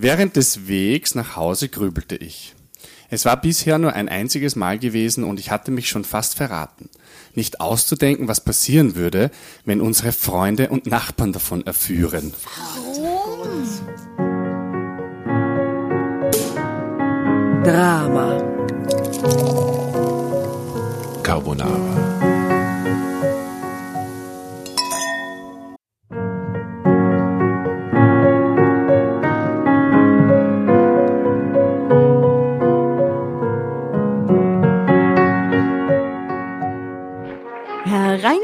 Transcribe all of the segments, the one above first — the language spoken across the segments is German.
Während des Wegs nach Hause grübelte ich. Es war bisher nur ein einziges Mal gewesen und ich hatte mich schon fast verraten. Nicht auszudenken, was passieren würde, wenn unsere Freunde und Nachbarn davon erführen. Drama. Carbonara.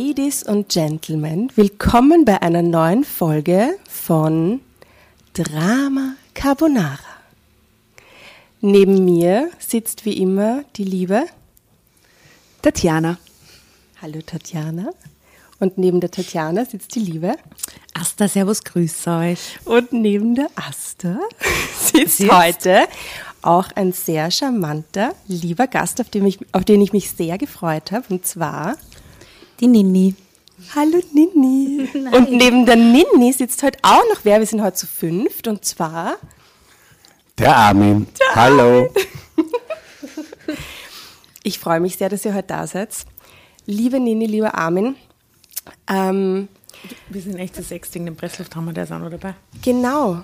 Ladies und Gentlemen, willkommen bei einer neuen Folge von Drama Carbonara. Neben mir sitzt wie immer die liebe Tatjana. Hallo Tatjana. Und neben der Tatjana sitzt die liebe Asta, servus, grüß euch. Und neben der Asta sitzt, sitzt heute auch ein sehr charmanter, lieber Gast, auf den ich, auf den ich mich sehr gefreut habe. Und zwar die Nini. Hallo Nini. Nein. Und neben der Nini sitzt heute auch noch wer. Wir sind heute zu fünft und zwar der Armin. Der Hallo. ich freue mich sehr, dass ihr heute da seid. Liebe Nini, lieber Armin. Ähm, wir sind echt zu sechst wegen dem Presslufthammer, der ist auch noch dabei. Genau.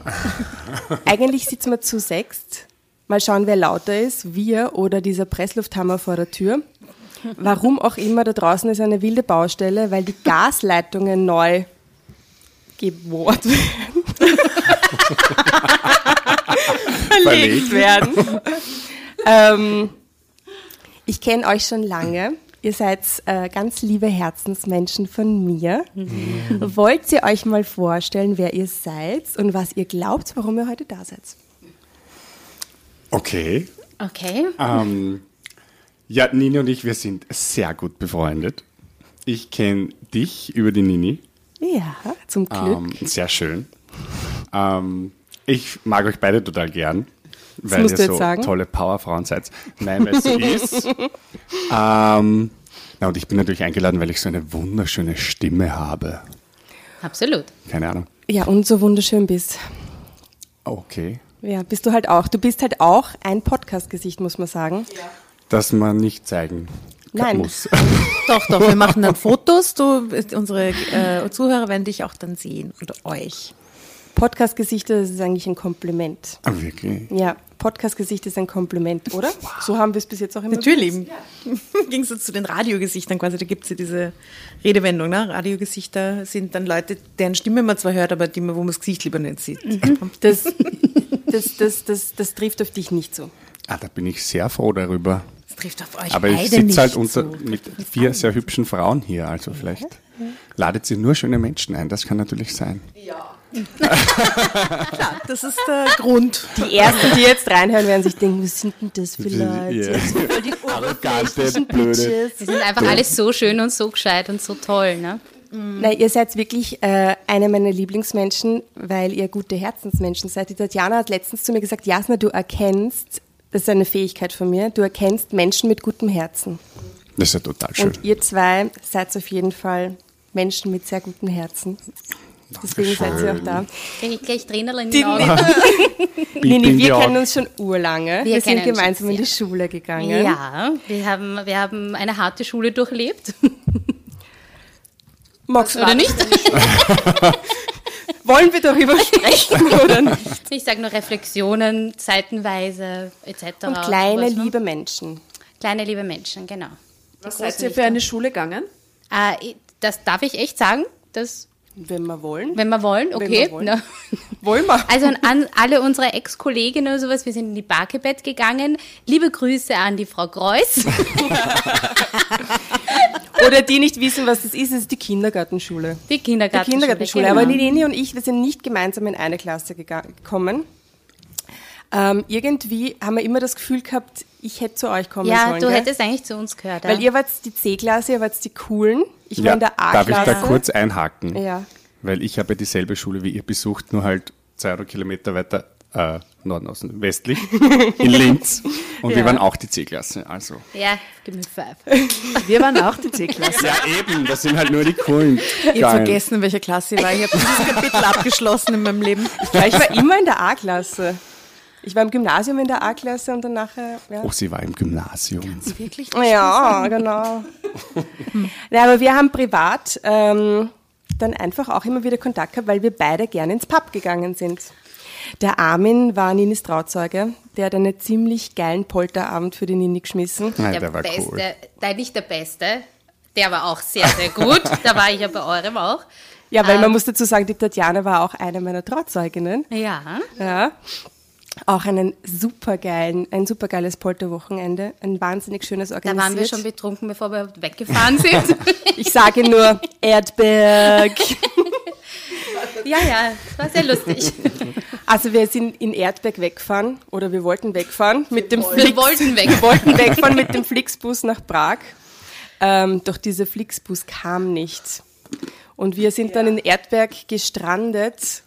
Eigentlich sitzen wir zu sechst. Mal schauen, wer lauter ist, wir oder dieser Presslufthammer vor der Tür. Warum auch immer, da draußen ist eine wilde Baustelle, weil die Gasleitungen neu gebohrt werden. Verlegt werden. ähm, ich kenne euch schon lange. Ihr seid äh, ganz liebe Herzensmenschen von mir. Mhm. Wollt ihr euch mal vorstellen, wer ihr seid und was ihr glaubt, warum ihr heute da seid? Okay. Okay. Ähm, ja, Nini und ich, wir sind sehr gut befreundet. Ich kenne dich über die Nini. Ja, zum Glück. Ähm, sehr schön. Ähm, ich mag euch beide total gern, das weil ihr so sagen? tolle Powerfrauen seid. Nein, weil es so ist. Ähm, na, und ich bin natürlich eingeladen, weil ich so eine wunderschöne Stimme habe. Absolut. Keine Ahnung. Ja, und so wunderschön bist. Okay. Ja, bist du halt auch. Du bist halt auch ein Podcast-Gesicht, muss man sagen. Ja das man nicht zeigen Nein. muss. Doch, doch, wir machen dann Fotos. Du, unsere äh, Zuhörer werden dich auch dann sehen und euch. Podcast-Gesichter, das ist eigentlich ein Kompliment. Ah, wirklich? Ja, Podcast-Gesicht ist ein Kompliment, oder? So haben wir es bis jetzt auch immer Natürlich. benutzt. Im Gegensatz zu den Radiogesichtern quasi, da gibt es ja diese Redewendung, ne? Radiogesichter sind dann Leute, deren Stimme man zwar hört, aber die man, wo man das Gesicht lieber nicht sieht. Das, das, das, das, das trifft auf dich nicht so. Ah, da bin ich sehr froh darüber. Das trifft auf euch Aber ich beide sitze halt unter, mit vier sehr hübschen Frauen hier, also vielleicht ladet sie nur schöne Menschen ein, das kann natürlich sein. Klar, das ist der Grund. Die Ersten, die jetzt reinhören, werden sich denken, was sind denn das für Ja. Leute? Voll die Arrogante, blöde. Die sind einfach alle so schön und so gescheit und so toll, ne? Nein, ihr seid wirklich äh, eine meiner Lieblingsmenschen, weil ihr gute Herzensmenschen seid. Die Tatjana hat letztens zu mir gesagt, Jasna, du erkennst, das ist eine Fähigkeit von mir, du erkennst Menschen mit gutem Herzen. Das ist ja total schön. Und ihr zwei seid auf jeden Fall Menschen mit sehr gutem Herzen. Deswegen seid ihr auch da. Krieg ich gleich Tränen in die Augen. Nini, wir kennen uns schon urlange. Wir, Wir sind gemeinsam in die Schule gegangen. Ja, wir haben, wir haben eine harte Schule durchlebt. Magst du Oder nicht? Wollen wir darüber sprechen oder nicht? Ich sage nur Reflexionen, zeitenweise etc. Und kleine, sowas, ne? liebe Menschen. Kleine, liebe Menschen, genau. Was seid ihr für eine Schule gegangen? Äh, das darf ich echt sagen, das, Wenn wir wollen. wenn wir wollen, okay. wir wollen. Na. Wollen wir. Also an, alle unsere Ex-Kolleginnen und sowas, wir sind in die Barkebett gegangen. Liebe Grüße an die Frau Kreuz. Oder die nicht wissen, was das ist, es ist die Kindergartenschule. Die Die Kindergartenschule. Kindergartenschule. genau. Aber die Leni und ich, wir sind nicht gemeinsam in eine Klasse gekommen. Ähm, irgendwie haben wir immer das Gefühl gehabt, ich hätte zu euch kommen Ja, sollen. du gell? hättest eigentlich zu uns gehört. Weil ja. ihr wart die C-Klasse, ihr wart die Coolen. Ich war Ja, in der darf ich A-Klasse. da kurz einhaken? Ja. Weil ich habe dieselbe Schule wie ihr besucht, nur halt 200 Kilometer weiter äh, Norden außen, westlich, in Linz. Und wir Ja. waren auch die C-Klasse. Also. Ja, give me five. Wir waren auch die C-Klasse. Ja, eben, das sind halt nur die coolen. Ich habe vergessen, in welcher Klasse ich war. Ich habe dieses Kapitel abgeschlossen in meinem Leben. Ja, ich war immer in der A-Klasse. Ich war im Gymnasium in der A-Klasse und dann nachher. Ja. Oh, sie war im Gymnasium. Wirklich? Ja, genau. ja, aber wir haben privat ähm, dann einfach auch immer wieder Kontakt gehabt, weil wir beide gerne ins Pub gegangen sind. Der Armin war Ninis Trauzeuge. Der hat einen ziemlich geilen Polterabend für die Nini geschmissen. Nein, Der, der war beste, cool. nein, nicht der Beste. Der war auch sehr, sehr gut. da war ich ja bei eurem auch. Ja, weil man Ähm. muss dazu sagen, die Tatjana war auch eine meiner Trauzeuginnen. Ja. Ja. Auch einen supergeilen, ein supergeiles Polterwochenende. Ein wahnsinnig schönes Da organisiert. waren wir schon betrunken, bevor wir weggefahren sind. Ich sage nur Erdberg. ja, ja, es war sehr lustig. Also wir sind in Erdberg weggefahren oder wir wollten wegfahren mit dem Wir Flix. wollten weg. Wir wollten wegfahren mit dem Flixbus nach Prag. Ähm, doch dieser Flixbus kam nicht. Und wir sind dann in Erdberg gestrandet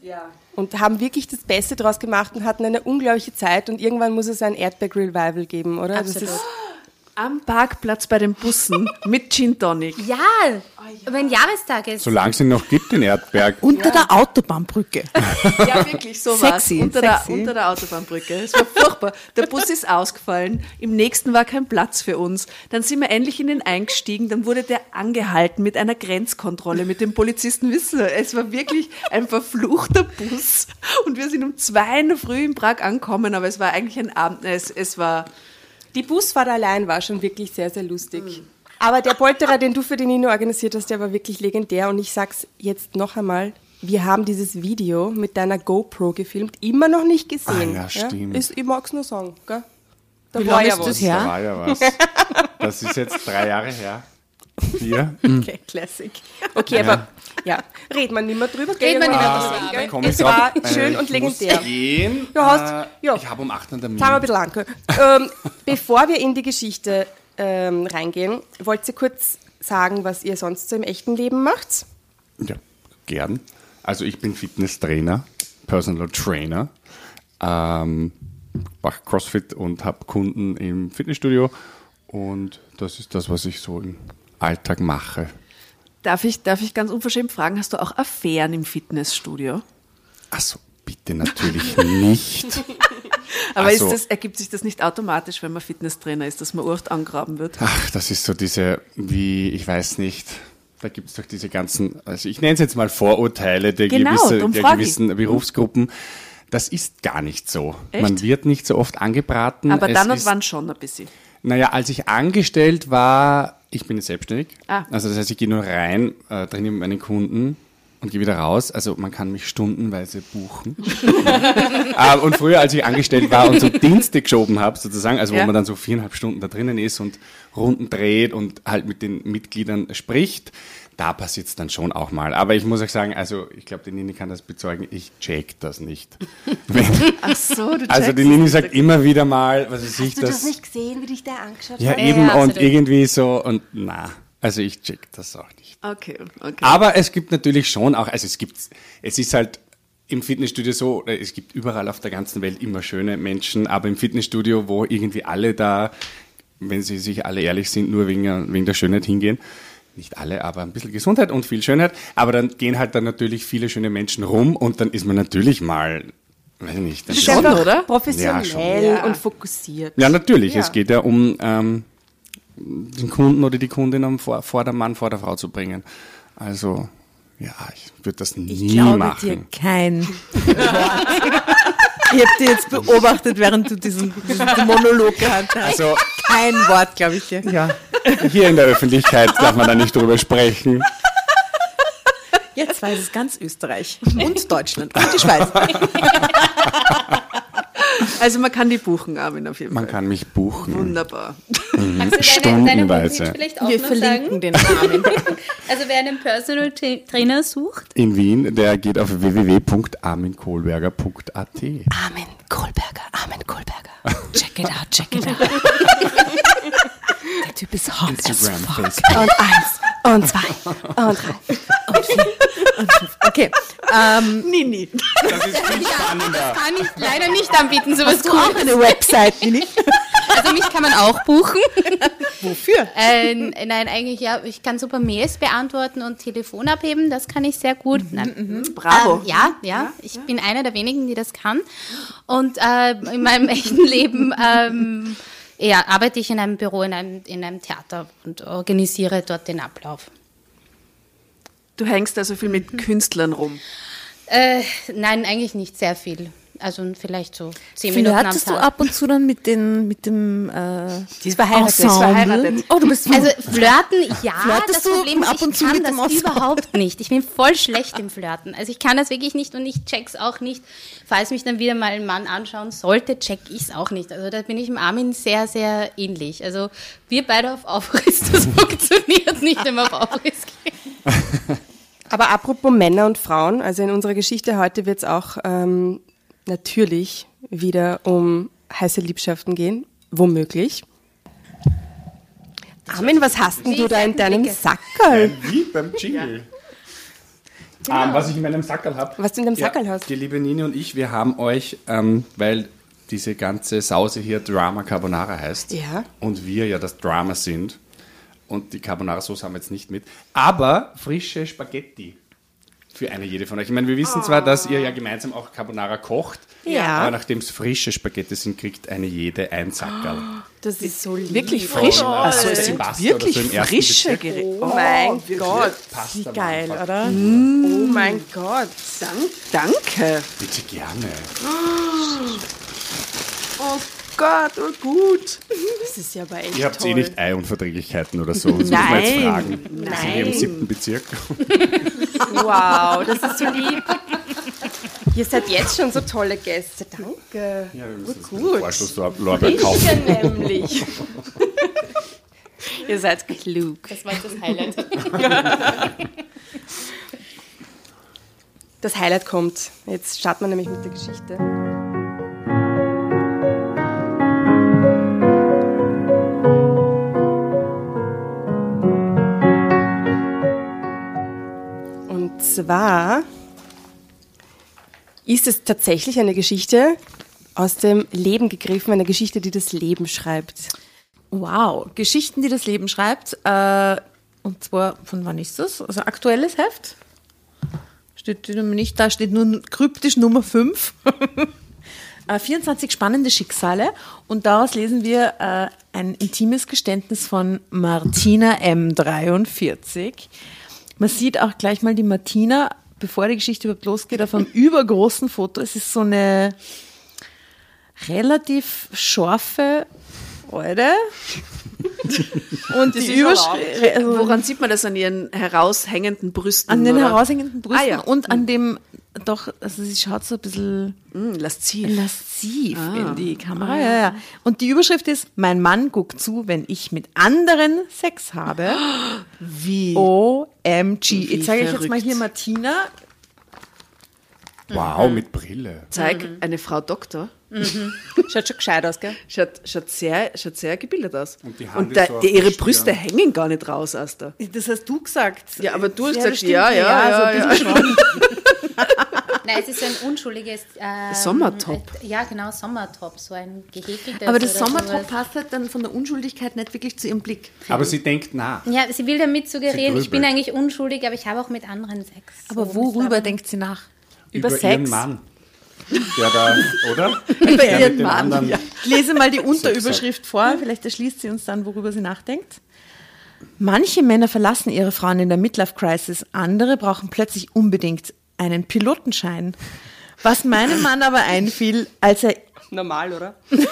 und haben wirklich das Beste draus gemacht und hatten eine unglaubliche Zeit. Und irgendwann muss es ein Erdberg-Revival geben, oder? Das Absolut. ist, Am Parkplatz bei den Bussen mit Gin Tonic. Ja, wenn Jahrestag ist. Solange es ihn noch gibt in Erdberg. Unter der Autobahnbrücke. Ja, wirklich, so was. Sexy, Unter, sexy. Der, unter der Autobahnbrücke. Es war furchtbar. Der Bus ist ausgefallen. Im nächsten war kein Platz für uns. Dann sind wir endlich in den eingestiegen. Dann wurde der angehalten mit einer Grenzkontrolle mit dem Polizisten. Wissen Sie, es war wirklich ein verfluchter Bus. Und wir sind um zwei in der Früh in Prag angekommen, aber es war eigentlich ein Abend. Es, es war. Die Busfahrt allein war schon wirklich sehr, sehr lustig. Aber der Polterer, den du für den Nino organisiert hast, der war wirklich legendär. Und ich sag's jetzt noch einmal. Wir haben dieses Video mit deiner GoPro gefilmt, immer noch nicht gesehen. Ah, ja, stimmt. Ist, ich mag's nur sagen, gell? Da Wie war lange ja ist was. das her? Da war ja was. Das ist jetzt drei Jahre her. Vier. Okay, Classic. Okay, aber ja, reden wir nicht mehr drüber. Reden wir nicht mehr Ah, drüber. Es ich war äh, schön ich und muss legendär. Gehen. Du hast- Äh, ja. Ich habe um 8 einen Termin. Sagen wir ein bisschen lang. Ähm, bevor wir in die Geschichte ähm, reingehen, wollt ihr kurz sagen, was ihr sonst so im echten Leben macht? Ja, gern. Also ich bin Fitnesstrainer, Personal Trainer, ähm, mache CrossFit und habe Kunden im Fitnessstudio und das ist das, was ich so im Alltag mache. Darf ich, darf ich ganz unverschämt fragen, hast du auch Affären im Fitnessstudio? Achso, bitte natürlich nicht. Aber Also- das, ergibt sich das nicht automatisch, wenn man Fitnesstrainer ist, dass man Urt angraben wird? Ach, das ist so diese, wie, ich weiß nicht, da gibt es doch diese ganzen, also ich nenne es jetzt mal Vorurteile der, Genau, gewisse, der gewissen Berufsgruppen. Das ist gar nicht so. Echt? Man wird nicht so oft angebraten. Aber dann und ist- wann schon ein bisschen. Naja, als ich angestellt war, ich bin jetzt selbstständig. Ah. Also das heißt, ich gehe nur rein, äh, trainiere mit meinen Kunden und gehe wieder raus. Also man kann mich stundenweise buchen. äh, und früher, als ich angestellt war und so Dienste geschoben habe, sozusagen, also Ja. wo man dann so viereinhalb Stunden da drinnen ist und Runden dreht und halt mit den Mitgliedern spricht, da passiert es dann schon auch mal. Aber ich muss euch sagen, also ich glaube, die Nini kann das bezeugen, ich check das nicht. Ach so, du also die Nini sagt immer wieder mal, was weiß ich, Hast du das das nicht gesehen, wie dich der angeschaut ja, hat? eben, ja, und absolut. irgendwie so, und na, also ich check das auch nicht. Okay, okay. Aber es gibt natürlich schon auch, also es gibt, es ist halt im Fitnessstudio so, es gibt überall auf der ganzen Welt immer schöne Menschen, aber im Fitnessstudio, wo irgendwie alle da, wenn sie sich alle ehrlich sind, nur wegen, wegen der Schönheit hingehen, nicht alle, aber ein bisschen Gesundheit und viel Schönheit, aber dann gehen halt dann natürlich viele schöne Menschen rum und dann ist man natürlich mal, weiß ich nicht, dann ist- Schon, oder? Professionell Ja, schon. und fokussiert. ja, natürlich. Ja. Es geht ja um ähm, den Kunden oder die Kundin am vor, vor der Mann, vor der Frau zu bringen. Also, ja, ich würde das nie Ich glaube dir machen. kein Wort. Ich habe dir jetzt beobachtet, während du diesen, diesen Monolog gehabt hast. Also, Kein Wort, glaube ich dir. ja, hier in der Öffentlichkeit darf man da nicht drüber sprechen. Jetzt weiß es ganz Österreich und Deutschland und die Schweiz. Also man kann die buchen, Armin, auf jeden Man Fall. kann mich buchen. Wunderbar. Kannst du deine, deine Stundenweise. Homepage vielleicht auch Wir noch verlinken sagen? den Namen. Also wer einen Personal Tra- Trainer sucht, In Wien, der geht auf www.arminkohlberger.at. Armin Kohlberger, Armin Kohlberger. Check it out, check it out. Der Typ ist hot as Instagram, fuck. Facebook. Und eins, und zwei, und drei. Okay, ähm, Nini. Das ist viel spannender. kann ich leider nicht anbieten, sowas du auch Cooles. eine Website, Nini? Also mich kann man auch buchen. Wofür? Äh, nein, eigentlich ja, ich kann super Mails beantworten und Telefon abheben, das kann ich sehr gut. Nein. Bravo. Ähm, ja, ja, ich bin einer der wenigen, die das kann. Und äh, in meinem echten Leben ähm, ja, arbeite ich in einem Büro, in einem, in einem Theater und organisiere dort den Ablauf. Du hängst also viel mit Künstlern rum. Äh, nein, eigentlich nicht sehr viel. Also vielleicht so zehn Minuten am Flirtest du Tag. ab und zu dann mit, den, mit dem äh, Die ist verheiratet. Ensemble? verheiratet. Oh, du bist Also flirten, ja, Flirtest das du Problem ist, ab und ich zu kann mit das dem Ensemble? überhaupt nicht. Ich bin voll schlecht im Flirten. Also ich kann das wirklich nicht und ich check's auch nicht. Falls mich dann wieder mal ein Mann anschauen sollte, check ich's auch nicht. Also da bin ich dem Armin sehr, sehr ähnlich. Also wir beide auf Aufriss, das funktioniert nicht, wenn wir auf Aufriss gehen. Aber apropos Männer und Frauen, also in unserer Geschichte heute wird es auch ähm, natürlich wieder um heiße Liebschaften gehen, womöglich. Armin, was hast denn du da in deinem. Sackerl? Wie beim Jingle. Ähm, was ich in meinem Sackerl habe. Was du in deinem Sackerl hast. Die liebe Nini und ich, wir haben euch, ähm, weil diese ganze Sause hier Drama Carbonara heißt Ja. und wir ja das Drama sind und die Carbonara-Sauce haben wir jetzt nicht mit, aber frische Spaghetti für eine jede von euch. Ich meine, wir wissen zwar, dass ihr ja gemeinsam auch Carbonara kocht, Ja. aber nachdem es frische Spaghetti sind, kriegt eine jede ein Sackerl. Das ist so lieb. wirklich frisch. Von, äh, also es sind wirklich so frische. Gerichte. Oh mein Gott. Pasta wie geil, einfach- oder? Oh mein Gott. Dank, danke. Bitte gerne. Oh Gott, oh gut. Das ist ja aber echt Ihr habt toll. eh nicht Eiunverträglichkeiten oder so. Das muss man jetzt Nein. fragen. Wir sind hier im siebten Bezirk. Wow, das ist so lieb. Ihr seid jetzt schon so tolle Gäste. Danke. Ja, wir müssen gut. Vorschusslorbeer Ich kaufen. ja nämlich. Ihr seid klug. Das war jetzt das Highlight. Das Highlight kommt. Jetzt starten wir nämlich mit der Geschichte. Zwar ist es tatsächlich eine Geschichte aus dem Leben gegriffen, eine Geschichte, die das Leben schreibt. Wow, Geschichten, die das Leben schreibt. Äh, und zwar, von wann ist das? Also aktuelles Heft? Steht nicht, da steht nur kryptisch Nummer 5. äh, 24 spannende Schicksale. Und daraus lesen wir äh, ein intimes Geständnis von Martina M43. Man sieht auch gleich mal die Martina, bevor die Geschichte überhaupt losgeht, auf einem übergroßen Foto. Es ist so eine relativ scharfe Eure. Und die Überschrift. Also Woran sieht man das an ihren heraushängenden Brüsten? an den oder? heraushängenden Brüsten Ah, ja. und an dem doch, also sie schaut so ein bisschen Mm, lasziv. lasziv Ah. in die Kamera. Ja, ja. Und die Überschrift ist, mein Mann guckt zu, wenn ich mit anderen Sex habe. Wie? OMG. Wie Jetzt zeige ich jetzt mal hier Martina. Wow, mit Brille. Zeig Mhm. eine Frau Doktor. Schaut schon gescheit aus, gell? Schaut, schaut, sehr, schaut sehr gebildet aus. Und die Hand Und ist da, so die, ihre Brüste Stirn. hängen gar nicht raus, Asta. Das hast du gesagt. Ja, aber du hast das gesagt, ja, ja, ja, so ein bisschen schon. Nein, es ist so ein unschuldiges ähm, Sommertop. äh, Ja, genau, Sommertop, so ein gehäkeltes. Aber das Sommertop sowas. passt halt dann von der Unschuldigkeit nicht wirklich zu ihrem Blick. Aber sie denkt nach. Ja, sie will damit suggerieren, ich bin eigentlich unschuldig, aber ich habe auch mit anderen Sex. Aber So, worüber denkt sie nach? Über ihren Sex? Mann. Der da, oder? Über Der ihren Mann. Ja. Ich lese mal die Unterüberschrift vor, vielleicht erschließt sie uns dann, worüber sie nachdenkt. Manche Männer verlassen ihre Frauen in der Midlife-Crisis, andere brauchen plötzlich unbedingt einen Pilotenschein. Was meinem Mann aber einfiel, als er Normal, oder?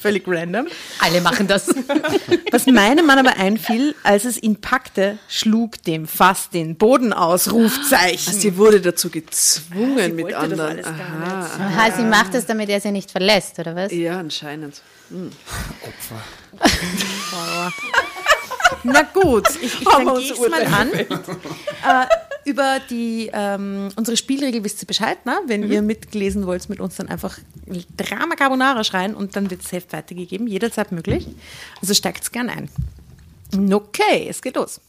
völlig random, Alle machen das. was meinem Mann aber einfiel, als es ihn packte, schlug dem fast den Boden aus, Rufzeichen. Also sie wurde dazu gezwungen mit wollte das anderen. alles gar Aha. Aha, sie macht das, damit er sie nicht verlässt, oder was? Ja, anscheinend. Na gut, ich, ich Haben dann gehe mal an. Über die ähm, unsere Spielregel wisst ihr Bescheid, ne? Wenn ihr mitgelesen wollt, mit uns dann einfach Drama Carbonara schreien und dann wird das Heft weitergegeben, jederzeit möglich. Also steigt's gern ein. Okay, es geht los.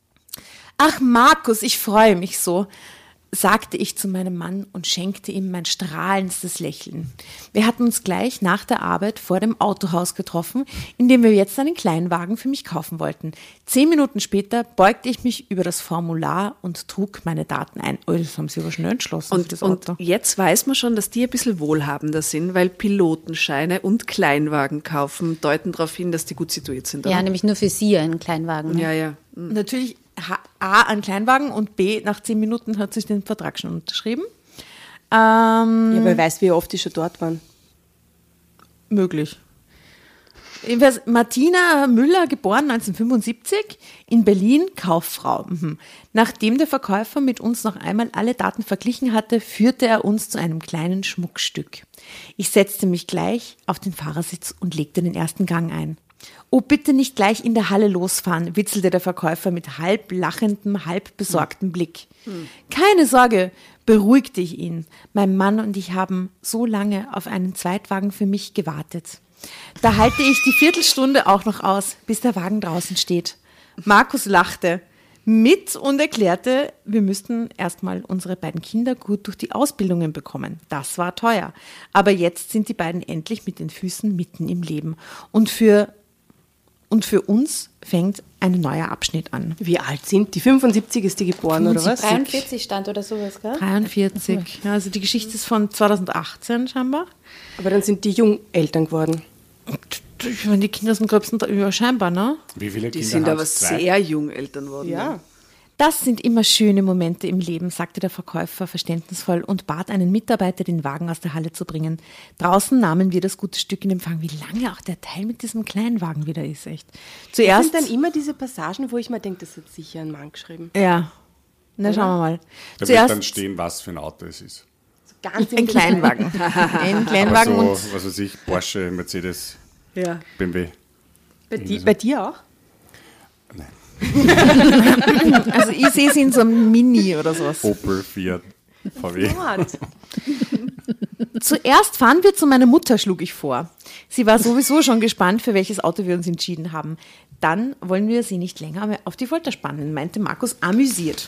Ach Markus, ich freue mich so, sagte ich zu meinem Mann und schenkte ihm mein strahlendstes Lächeln. Wir hatten uns gleich nach der Arbeit vor dem Autohaus getroffen, in dem wir jetzt einen Kleinwagen für mich kaufen wollten. Zehn Minuten später beugte ich mich über das Formular und trug meine Daten ein. Oh, das haben sie aber schnell entschlossen, Und, das und jetzt weiß man schon, dass die ein bisschen wohlhabender sind, weil Pilotenscheine und Kleinwagen kaufen deuten darauf hin, dass die gut situiert sind. Ja, oder? nämlich nur für sie einen Kleinwagen. Ne? ja, ja. Natürlich H- A ein Kleinwagen und B nach zehn Minuten hat sich den Vertrag schon unterschrieben. Ähm, Ja, weil weiß, wie oft die schon dort waren. möglich. Jedenfalls Martina Müller, geboren 1975, in Berlin, Kauffrau. Mhm. Nachdem der Verkäufer mit uns noch einmal alle Daten verglichen hatte, führte er uns zu einem kleinen Schmuckstück. Ich setzte mich gleich auf den Fahrersitz und legte den ersten Gang ein. Oh, bitte nicht gleich in der Halle losfahren, witzelte der Verkäufer mit halb lachendem, halb besorgtem Blick. Keine Sorge, beruhigte ich ihn. Mein Mann und ich haben so lange auf einen Zweitwagen für mich gewartet. Da halte ich die Viertelstunde auch noch aus, bis der Wagen draußen steht. Markus lachte mit und erklärte, wir müssten erstmal unsere beiden Kinder gut durch die Ausbildungen bekommen. Das war teuer. Aber jetzt sind die beiden endlich mit den Füßen mitten im Leben. Und für, und für uns fängt ein neuer Abschnitt an. Wie alt sind die? 75 ist die geboren, oder was? 43 stand oder sowas, gell? 43. Ja, also die Geschichte ist von 2018 scheinbar. Aber dann sind die jung Eltern geworden. Ich meine, die Kinder sind gröbsten ja, scheinbar, ne? Wie viele Die Kinder sind aber? Zwei? sehr jung Eltern worden. Ja. Das sind immer schöne Momente im Leben, sagte der Verkäufer verständnisvoll und bat einen Mitarbeiter, den Wagen aus der Halle zu bringen. Draußen nahmen wir das gute Stück in Empfang. Wie lange auch der Teil mit diesem kleinen Wagen wieder ist, echt. Das Zuerst. sind dann immer diese Passagen, wo ich mir denke, das hat sicher ein Mann geschrieben. ja. Na, schauen wir mal. Da wird dann Zuerst stehen, was für ein Auto es ist. Ganz im ein. Kleinwagen. Ein Aber Kleinwagen so, und was weiß ich, Porsche, Mercedes, Ja. BMW. Bei, di bei dir auch? also ich sehe sie in so einem Mini oder sowas. Opel, Fiat, VW. Zuerst fahren wir zu meiner Mutter, schlug ich vor. Sie war sowieso schon gespannt, für welches Auto wir uns entschieden haben. Dann wollen wir sie nicht länger mehr auf die Folter spannen, meinte Markus amüsiert.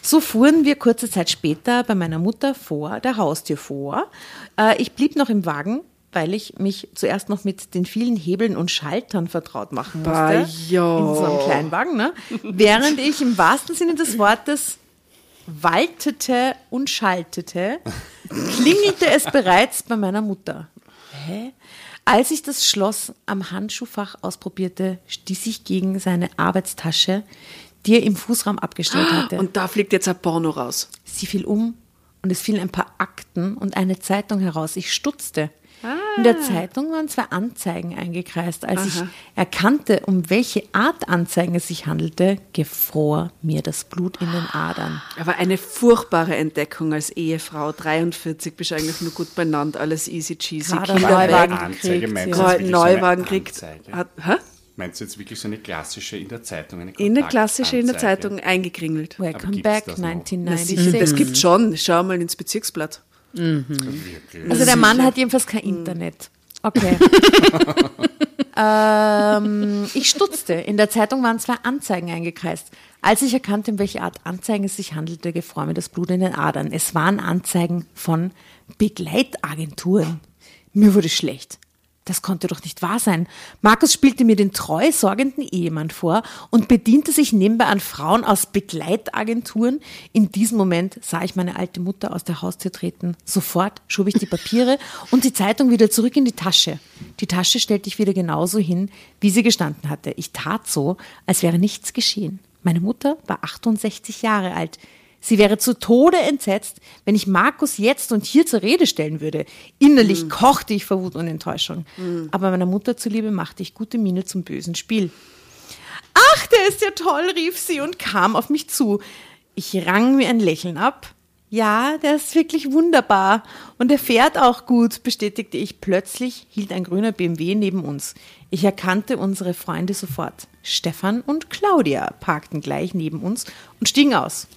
So fuhren wir kurze Zeit später bei meiner Mutter vor der Haustür vor. Äh, ich blieb noch im Wagen, weil ich mich zuerst noch mit den vielen Hebeln und Schaltern vertraut machen musste. Bah, ja. In so einem kleinen Wagen, ne? Während ich im wahrsten Sinne des Wortes waltete und schaltete, klingelte es bereits bei meiner Mutter. Hä? Als ich das Schloss am Handschuhfach ausprobierte, stieß ich gegen seine Arbeitstasche, die er im Fußraum abgestellt hatte. Und da fliegt jetzt ein Porno raus. Sie fiel um und es fielen ein paar Akten und eine Zeitung heraus. Ich stutzte. In der Zeitung waren zwei Anzeigen eingekreist. Als ich erkannte, um welche Art Anzeigen es sich handelte, gefror mir das Blut in den Adern. Aber eine furchtbare Entdeckung als Ehefrau. 43 bist eigentlich nur gut benannt, alles easy cheesy. Gerade. Neuwagen Anzeige gekriegt, meinst ja. du jetzt wirklich so eine Neuwagen kriegt. Anzeige? Hat, hä? Meinst du jetzt wirklich so eine klassische in der Zeitung? Eine In der klassische in der? Zeitung eingekringelt. Welcome back, das noch? Na 1996. sicher, das gibt schon. Schau mal ins Bezirksblatt. Wirklich? Also der Mann hat jedenfalls kein Internet. Okay. ähm, ich stutzte. In der Zeitung waren zwei Anzeigen eingekreist. Als ich erkannte, um welche Art Anzeigen es sich handelte, gefror mir das Blut in den Adern. Es waren Anzeigen von Begleitagenturen. Mir wurde schlecht. Das konnte doch nicht wahr sein. Markus spielte mir den treu sorgenden Ehemann vor und bediente sich nebenbei an Frauen aus Begleitagenturen. In diesem Moment sah ich meine alte Mutter aus der Haustür treten. Sofort schob ich die Papiere und die Zeitung wieder zurück in die Tasche. Die Tasche stellte ich wieder genauso hin, wie sie gestanden hatte. Ich tat so, als wäre nichts geschehen. Meine Mutter war 68 Jahre alt. Sie wäre zu Tode entsetzt, wenn ich Markus jetzt und hier zur Rede stellen würde. Innerlich kochte ich vor Wut und Enttäuschung. Aber meiner Mutter zuliebe machte ich gute Miene zum bösen Spiel. Ach, der ist ja toll, rief sie und kam auf mich zu. Ich rang mir ein Lächeln ab. Ja, der ist wirklich wunderbar. Und er fährt auch gut, bestätigte ich. Plötzlich hielt ein grüner BMW neben uns. Ich erkannte unsere Freunde sofort. Stefan und Claudia parkten gleich neben uns und stiegen aus.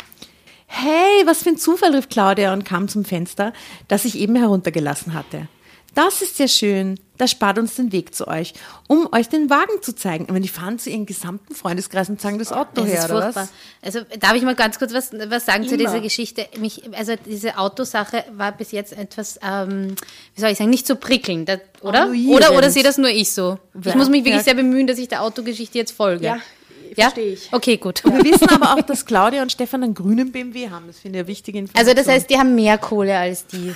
Hey, was für ein Zufall, rief Claudia und kam zum Fenster, das ich eben heruntergelassen hatte. Das ist ja schön. Das spart uns den Weg zu euch, um euch den Wagen zu zeigen. Aber die fahren zu ihren gesamten Freundeskreis und zeigen das Auto Das her, ist oder furchtbar. was? Also darf ich mal ganz kurz was, was sagen zu dieser Geschichte? Mich, also diese Autosache war bis jetzt etwas, ähm, wie soll ich sagen, nicht so prickelnd, oder? Oder, oder sehe das nur ich so? Ich Ja. muss mich wirklich sehr bemühen, dass ich der Autogeschichte jetzt folge. Ja, ja? verstehe ich. Okay, gut. Wir wissen aber auch, dass Claudia und Stefan einen grünen BMW haben. Das finde ich eine wichtige Information. Also das heißt, die haben mehr Kohle als die.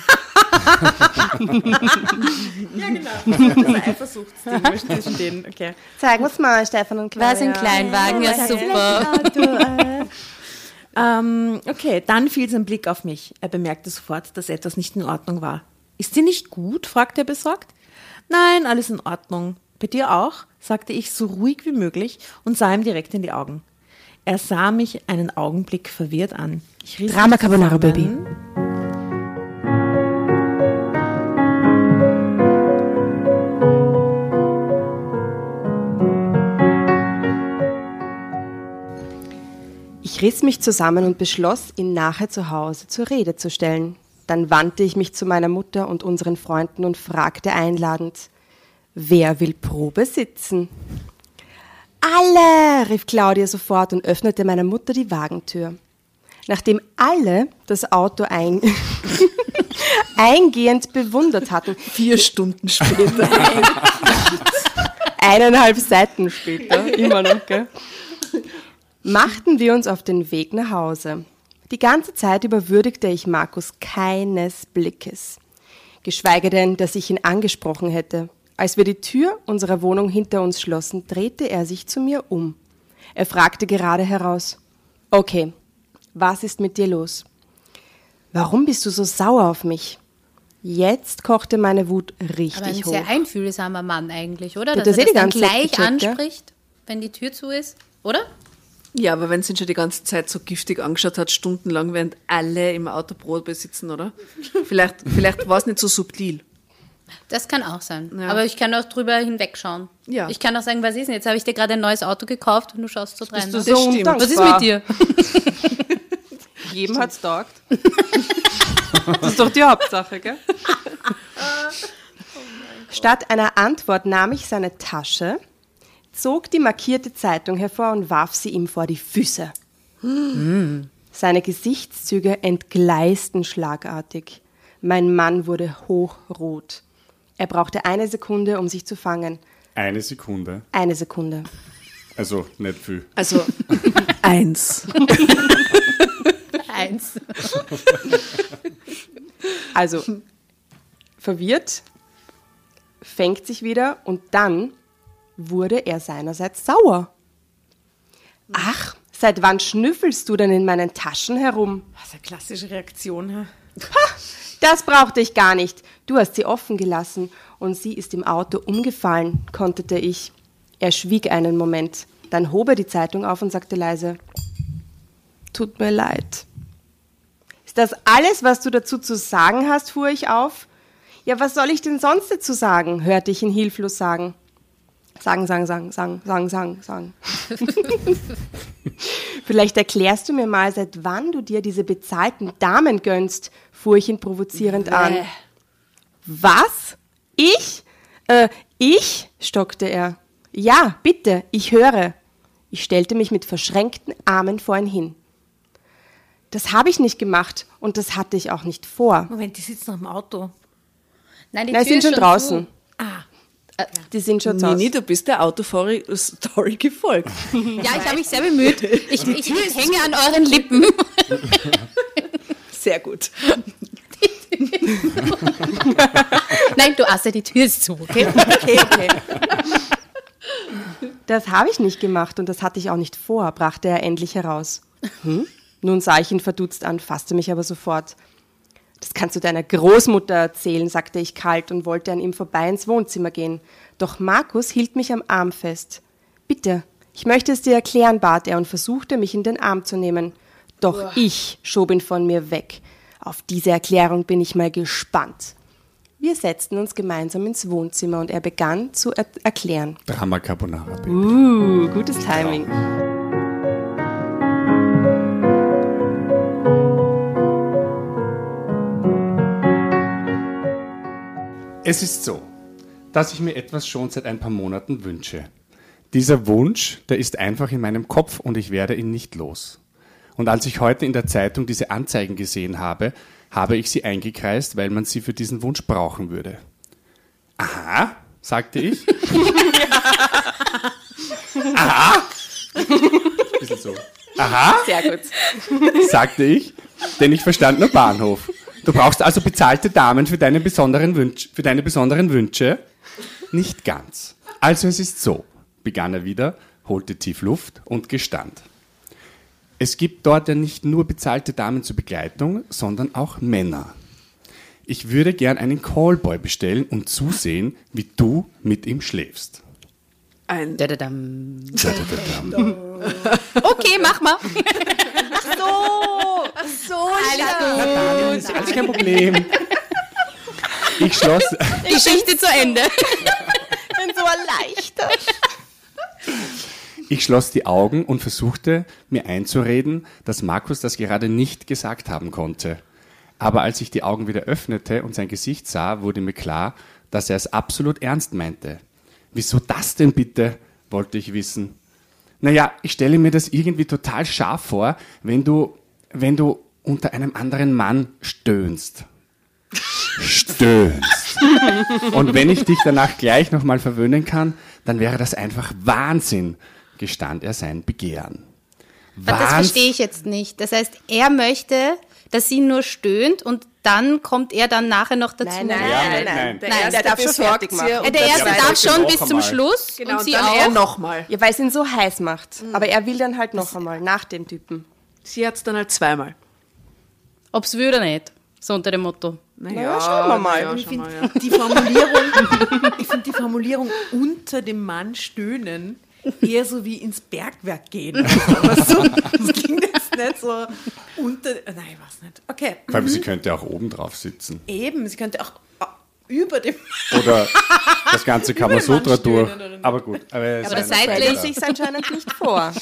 das Eifersuchtsding zwischen denen. Okay. Zeigen wir's mal, Stefan und Claudia. Was ein Kleinwagen, ja super. Ähm, okay, dann fiel sein Blick auf mich. Er bemerkte sofort, dass etwas nicht in Ordnung war. Ist sie nicht gut? fragte er besorgt. Nein, alles in Ordnung. Bei dir auch? sagte ich so ruhig wie möglich und sah ihm direkt in die Augen. Er sah mich einen Augenblick verwirrt an. Drama Carbonara. Baby. Ich riss mich zusammen und beschloss, ihn nachher zu Hause zur Rede zu stellen. Dann wandte ich mich zu meiner Mutter und unseren Freunden und fragte einladend, wer will Probe sitzen? Alle, rief Claudia sofort und öffnete meiner Mutter die Wagentür. Nachdem alle das Auto ein eingehend bewundert hatten, Vier Stunden später. eineinhalb Seiten später, immer noch, gell? machten wir uns auf den Weg nach Hause. Die ganze Zeit über würdigte ich Markus keines Blickes, geschweige denn, dass ich ihn angesprochen hätte. Als wir die Tür unserer Wohnung hinter uns schlossen, drehte er sich zu mir um. Er fragte gerade heraus, okay, was ist mit dir los? Warum bist du so sauer auf mich? Jetzt kochte meine Wut Aber ein richtig hoch. sehr einfühlsamer Mann eigentlich, oder? Der Dass hat er das das die dann ganze Zeit gleich gecheckt, ja? anspricht, wenn die Tür zu ist, oder? Ja, aber wenn sie ihn schon die ganze Zeit so giftig angeschaut hat, stundenlang, während alle im Auto Brot besitzen, oder? Vielleicht, vielleicht war es nicht so subtil. Das kann auch sein. Ja. Aber ich kann auch drüber hinwegschauen. Ja. Ich kann auch sagen, was ist denn jetzt? Habe ich dir gerade ein neues Auto gekauft und du schaust so rein. du ne? so undankbar? was ist mit dir? Jedem hat's taugt. das ist doch die Hauptsache, gell? Statt einer Antwort nahm ich seine Tasche, zog die markierte Zeitung hervor und warf sie ihm vor die Füße. Seine Gesichtszüge entgleisten schlagartig. Mein Mann wurde hochrot. Er brauchte eine Sekunde, um sich zu fangen. Eine Sekunde. Eine Sekunde. Also nicht viel. Also eins. Eins. Also verwirrt, fängt sich wieder und dann wurde er seinerseits sauer. Ach, Seit wann schnüffelst du denn in meinen Taschen herum? Das ist eine klassische Reaktion. Ha? Das brauchte ich gar nicht. Du hast sie offen gelassen und sie ist im Auto umgefallen, konterte ich. Er schwieg einen Moment. Dann hob er die Zeitung auf und sagte leise: Tut mir leid. Ist das alles, was du dazu zu sagen hast? fuhr ich auf. Ja, was soll ich denn sonst dazu sagen? hörte ich ihn hilflos sagen. Sagen, sagen, sagen, sagen, sagen, sagen, sagen. Vielleicht erklärst du mir mal, seit wann du dir diese bezahlten Damen gönnst, fuhr ich ihn provozierend an. Was? Ich? Äh, ich? stockte er. Ja, bitte, ich höre. Ich stellte mich mit verschränkten Armen vor ihn hin. Das habe ich nicht gemacht und das hatte ich auch nicht vor. Moment, die sitzen noch im Auto. Nein, die Nein, sind schon ist draußen. Ah, Die sind schon. Nini, du bist der Autostory gefolgt. Ja, ich habe mich sehr bemüht. Ich, ich, ich hänge an euren Lippen. Sehr gut. Nein, du Asse, die Tür ist zu, okay? Okay, okay. Das habe ich nicht gemacht und das hatte ich auch nicht vor, brachte er endlich heraus. Hm? Nun sah ich ihn verdutzt an, fasste mich aber sofort. Das kannst du deiner Großmutter erzählen, sagte ich kalt und wollte an ihm vorbei ins Wohnzimmer gehen. Doch Markus hielt mich am Arm fest. Bitte, ich möchte es dir erklären, bat er und versuchte, mich in den Arm zu nehmen. Doch ich schob ihn von mir weg. Auf diese Erklärung bin ich mal gespannt. Wir setzten uns gemeinsam ins Wohnzimmer und er begann zu er erklären. Drama Carbonara, Baby. Uh, gutes Timing. Es ist so, dass ich mir etwas schon seit ein paar Monaten wünsche. Dieser Wunsch, der ist einfach in meinem Kopf und ich werde ihn nicht los. Und als ich heute in der Zeitung diese Anzeigen gesehen habe, habe ich sie eingekreist, weil man sie für diesen Wunsch brauchen würde. Aha, sagte ich. Aha. Bisschen so. Aha, Sehr gut. sagte ich, denn ich verstand nur Bahnhof. Du brauchst also bezahlte Damen für deine besonderen, Wünsch, für deine besonderen Wünsche? Nicht ganz. Also es ist so, begann er wieder, holte tief Luft und gestand. Es gibt dort ja nicht nur bezahlte Damen zur Begleitung, sondern auch Männer. Ich würde gern einen Callboy bestellen und zusehen, wie du mit ihm schläfst. Ein Dadadam. Dadadadam. Okay, mach mal. Das ist alles kein Problem. Ich schloss, Geschichte zu Ende. bin so erleichtert. Ich schloss die Augen und versuchte mir einzureden, dass Markus das gerade nicht gesagt haben konnte. Aber als ich die Augen wieder öffnete und sein Gesicht sah, wurde mir klar, dass er es absolut ernst meinte. Wieso das denn bitte? wollte ich wissen. Naja, ich stelle mir das irgendwie total scharf vor, wenn du, wenn du unter einem anderen Mann stöhnst. Stöhnst. Und wenn ich dich danach gleich nochmal verwöhnen kann, dann wäre das einfach Wahnsinn, gestand er sein Begehren. Das verstehe ich jetzt nicht. Das heißt, er möchte, dass sie nur stöhnt und dann kommt er dann nachher noch dazu. Nein, nein, Ja, nein, nein, nein. nein. Der Nein, erste der darf schon fertig sie machen. Ja, der erste darf schon bis zum. Schluss Genau, und und sie dann auch. er nochmal. Ja, weil es ihn so heiß macht. Aber er will dann halt noch einmal, nach dem Typen. Sie hat es dann halt zweimal. Ob es will oder nicht. So unter dem Motto. Naja, schauen wir mal. naja, ich schau finde mal, ja. die Formulierung, ich finde die Formulierung unter dem Mann stöhnen eher so wie ins Bergwerk gehen. Aber so, das klingt jetzt nicht so unter, nein, ich weiß nicht. Okay, Vor allem, sie könnte auch oben drauf sitzen. eben, sie könnte auch über dem Oder das ganze Kamasutra Mann durch. stöhnen oder nicht. Aber gut. Aber, er ist Aber seitlich- Stellt er sich anscheinend nicht vor.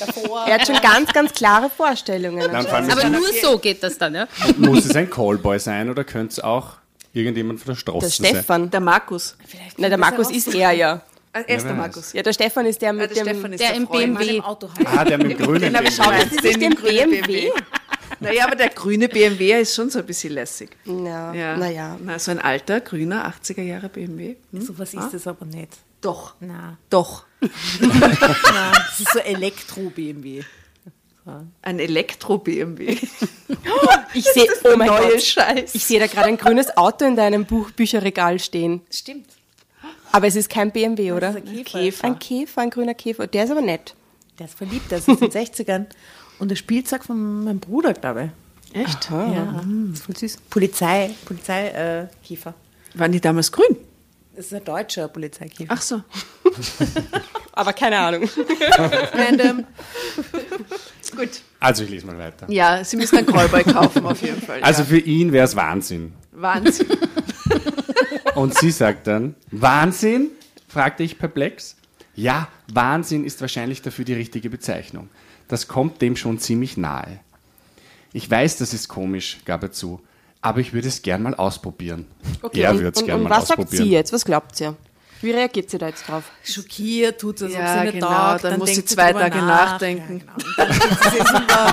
Er hat schon ganz, ganz klare Vorstellungen. Nein, Aber nur so geht das dann, ja? muss es ein Callboy sein oder könnte es auch irgendjemand von der Straße Der sein? Stefan. Der Markus. Na, der Markus ist er ja. Äh, Er ist der. Markus. Ja, der Stefan ist der Ja, mit der dem... Ist der der, im. BMW. im Auto heißt. Ah, der mit dem grünen Den BMW. schauen Sie sich den BMW? Naja, aber der grüne BMW ist schon so ein bisschen lässig. Ja, Ja. naja. Na, so ein alter, grüner, 80er Jahre BMW. Hm? So was ist das aber nicht. Doch. Na, Doch. na, das ist so Elektro-BMW. Ein Elektro-BMW. Ich sehe, oh mein neue Gott, Scheiß? ich sehe da gerade ein grünes Auto in deinem Buch Bücherregal stehen. Stimmt. Aber es ist kein BMW, oder? ist ein Käfer. Ein Käfer, ein grüner Käfer. Der ist aber nett. Der ist verliebt, der ist aus den 60ern. Und das Spielzeug von meinem Bruder, glaube ich. Echt? Ja, das ist voll süß. Polizei, Polizeikiefer. Äh. Waren die damals grün? das ist ein deutscher Polizeikiefer. Ach so. Aber keine Ahnung. Random. Gut. Also ich lese mal weiter. Ja, Sie müssen einen Callboy kaufen auf jeden Fall. Also ja. für ihn wäre es Wahnsinn. Wahnsinn. Und sie sagt dann, Wahnsinn? fragte ich perplex. Ja, Wahnsinn ist wahrscheinlich dafür die richtige Bezeichnung. Das kommt dem schon ziemlich nahe. Ich weiß, das ist komisch, gab er zu, aber ich würde es gern mal ausprobieren. er und, würde es und, gern und mal was sagt ausprobieren. sie jetzt? Was glaubt ihr? Wie reagiert sie da jetzt drauf? Schockiert tut es, Ja, ob sie genau, taugt, dann muss sie zwei Tage nach. nachdenken. Ja, genau. Und dann denkt sie sich immer,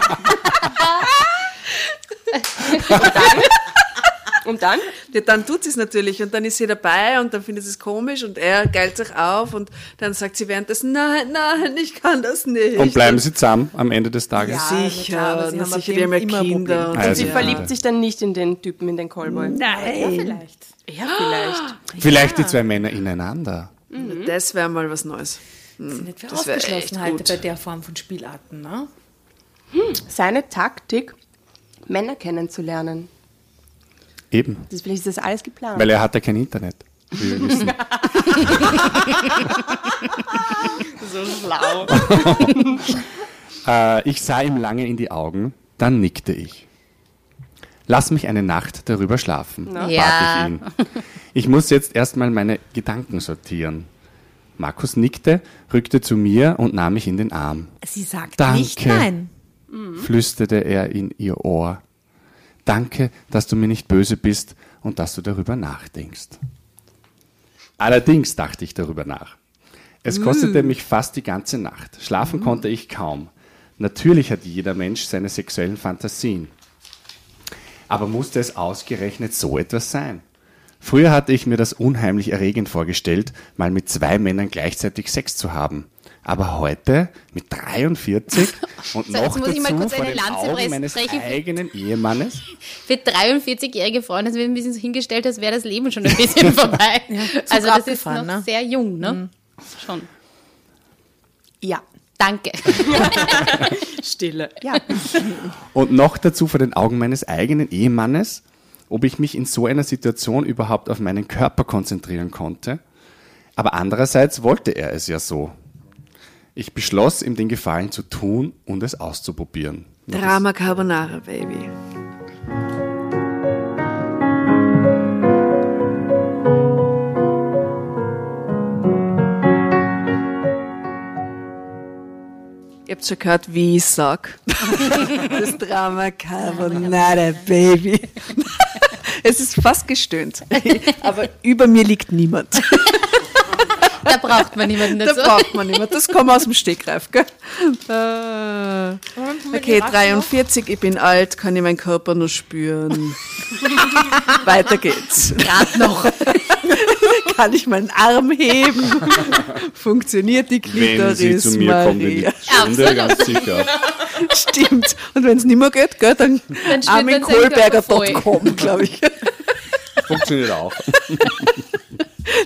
Und dann? Ja, dann tut sie es natürlich und dann ist sie dabei und dann findet sie es komisch und er geilt sich auf und dann sagt sie währenddessen, nein, nein, ich kann das nicht. Und bleiben sie zusammen am Ende des Tages? Ja, Sicher, sie haben sicher, die haben ja immer Kinder. Probleme. Und Also, Sie Ja. verliebt sich dann nicht in den Typen, in den Callboy. ja, vielleicht. Ja, vielleicht. Vielleicht die zwei Männer ineinander. Das wäre mal was Neues. Sie sind nicht für Das ausgeschlossen halt gut. bei der Form von Spielarten. Ne? Seine Taktik, Männer kennenzulernen. Eben. Das, vielleicht ist das alles geplant. Weil er hat ja kein Internet. Wie wir wissen. so schlau. Äh, ich sah ihm lange in die Augen, dann nickte ich. Lass mich eine Nacht darüber schlafen, bat Ja. ich ihn. Ich muss jetzt erstmal meine Gedanken sortieren. Markus nickte, rückte zu mir und nahm mich in den Arm. Sie sagt Danke. nicht nein. flüsterte er in ihr Ohr. Danke, dass du mir nicht böse bist und dass du darüber nachdenkst. Allerdings dachte ich darüber nach. Es kostete mich fast die ganze Nacht. Schlafen konnte ich kaum. Natürlich hat jeder Mensch seine sexuellen Fantasien. Aber musste es ausgerechnet so etwas sein? Früher hatte ich mir das unheimlich erregend vorgestellt, mal mit zwei Männern gleichzeitig Sex zu haben. Aber heute, mit 43 und So, noch jetzt muss ich mal dazu kurz vor eine den Lanze Augen meines Brechen. eigenen Ehemannes, Für 43-jährige Frauen, das wird ein bisschen so hingestellt, als wäre das Leben schon ein bisschen vorbei. also das ist noch ne? sehr jung, ne? Schon. Ja. Danke. Stille. Ja. und noch dazu vor den Augen meines eigenen Ehemannes, ob ich mich in so einer Situation überhaupt auf meinen Körper konzentrieren konnte. Aber andererseits wollte er es ja so. Ich beschloss, ihm den Gefallen zu tun und es auszuprobieren. Drama Carbonara, Baby. Ihr habt schon gehört, wie ich sag. Das Drama Carbonara, Baby. Es ist fast gestöhnt. Aber über mir liegt niemand. Da braucht man niemanden Da dazu. braucht man niemand. Das kommt aus dem Stegreif, gell? Äh, okay, 43, ich bin alt, kann ich meinen Körper nur spüren. Weiter geht's. Gerade noch. Kann ich meinen Arm heben? Funktioniert die Wenn Klitoris, sie zu mir kommt in die Maria? Stunde, ganz sicher. Stimmt. Und wenn es nicht mehr geht, gell, dann, Dann arminkohlberger.com, glaube ich. Funktioniert auch.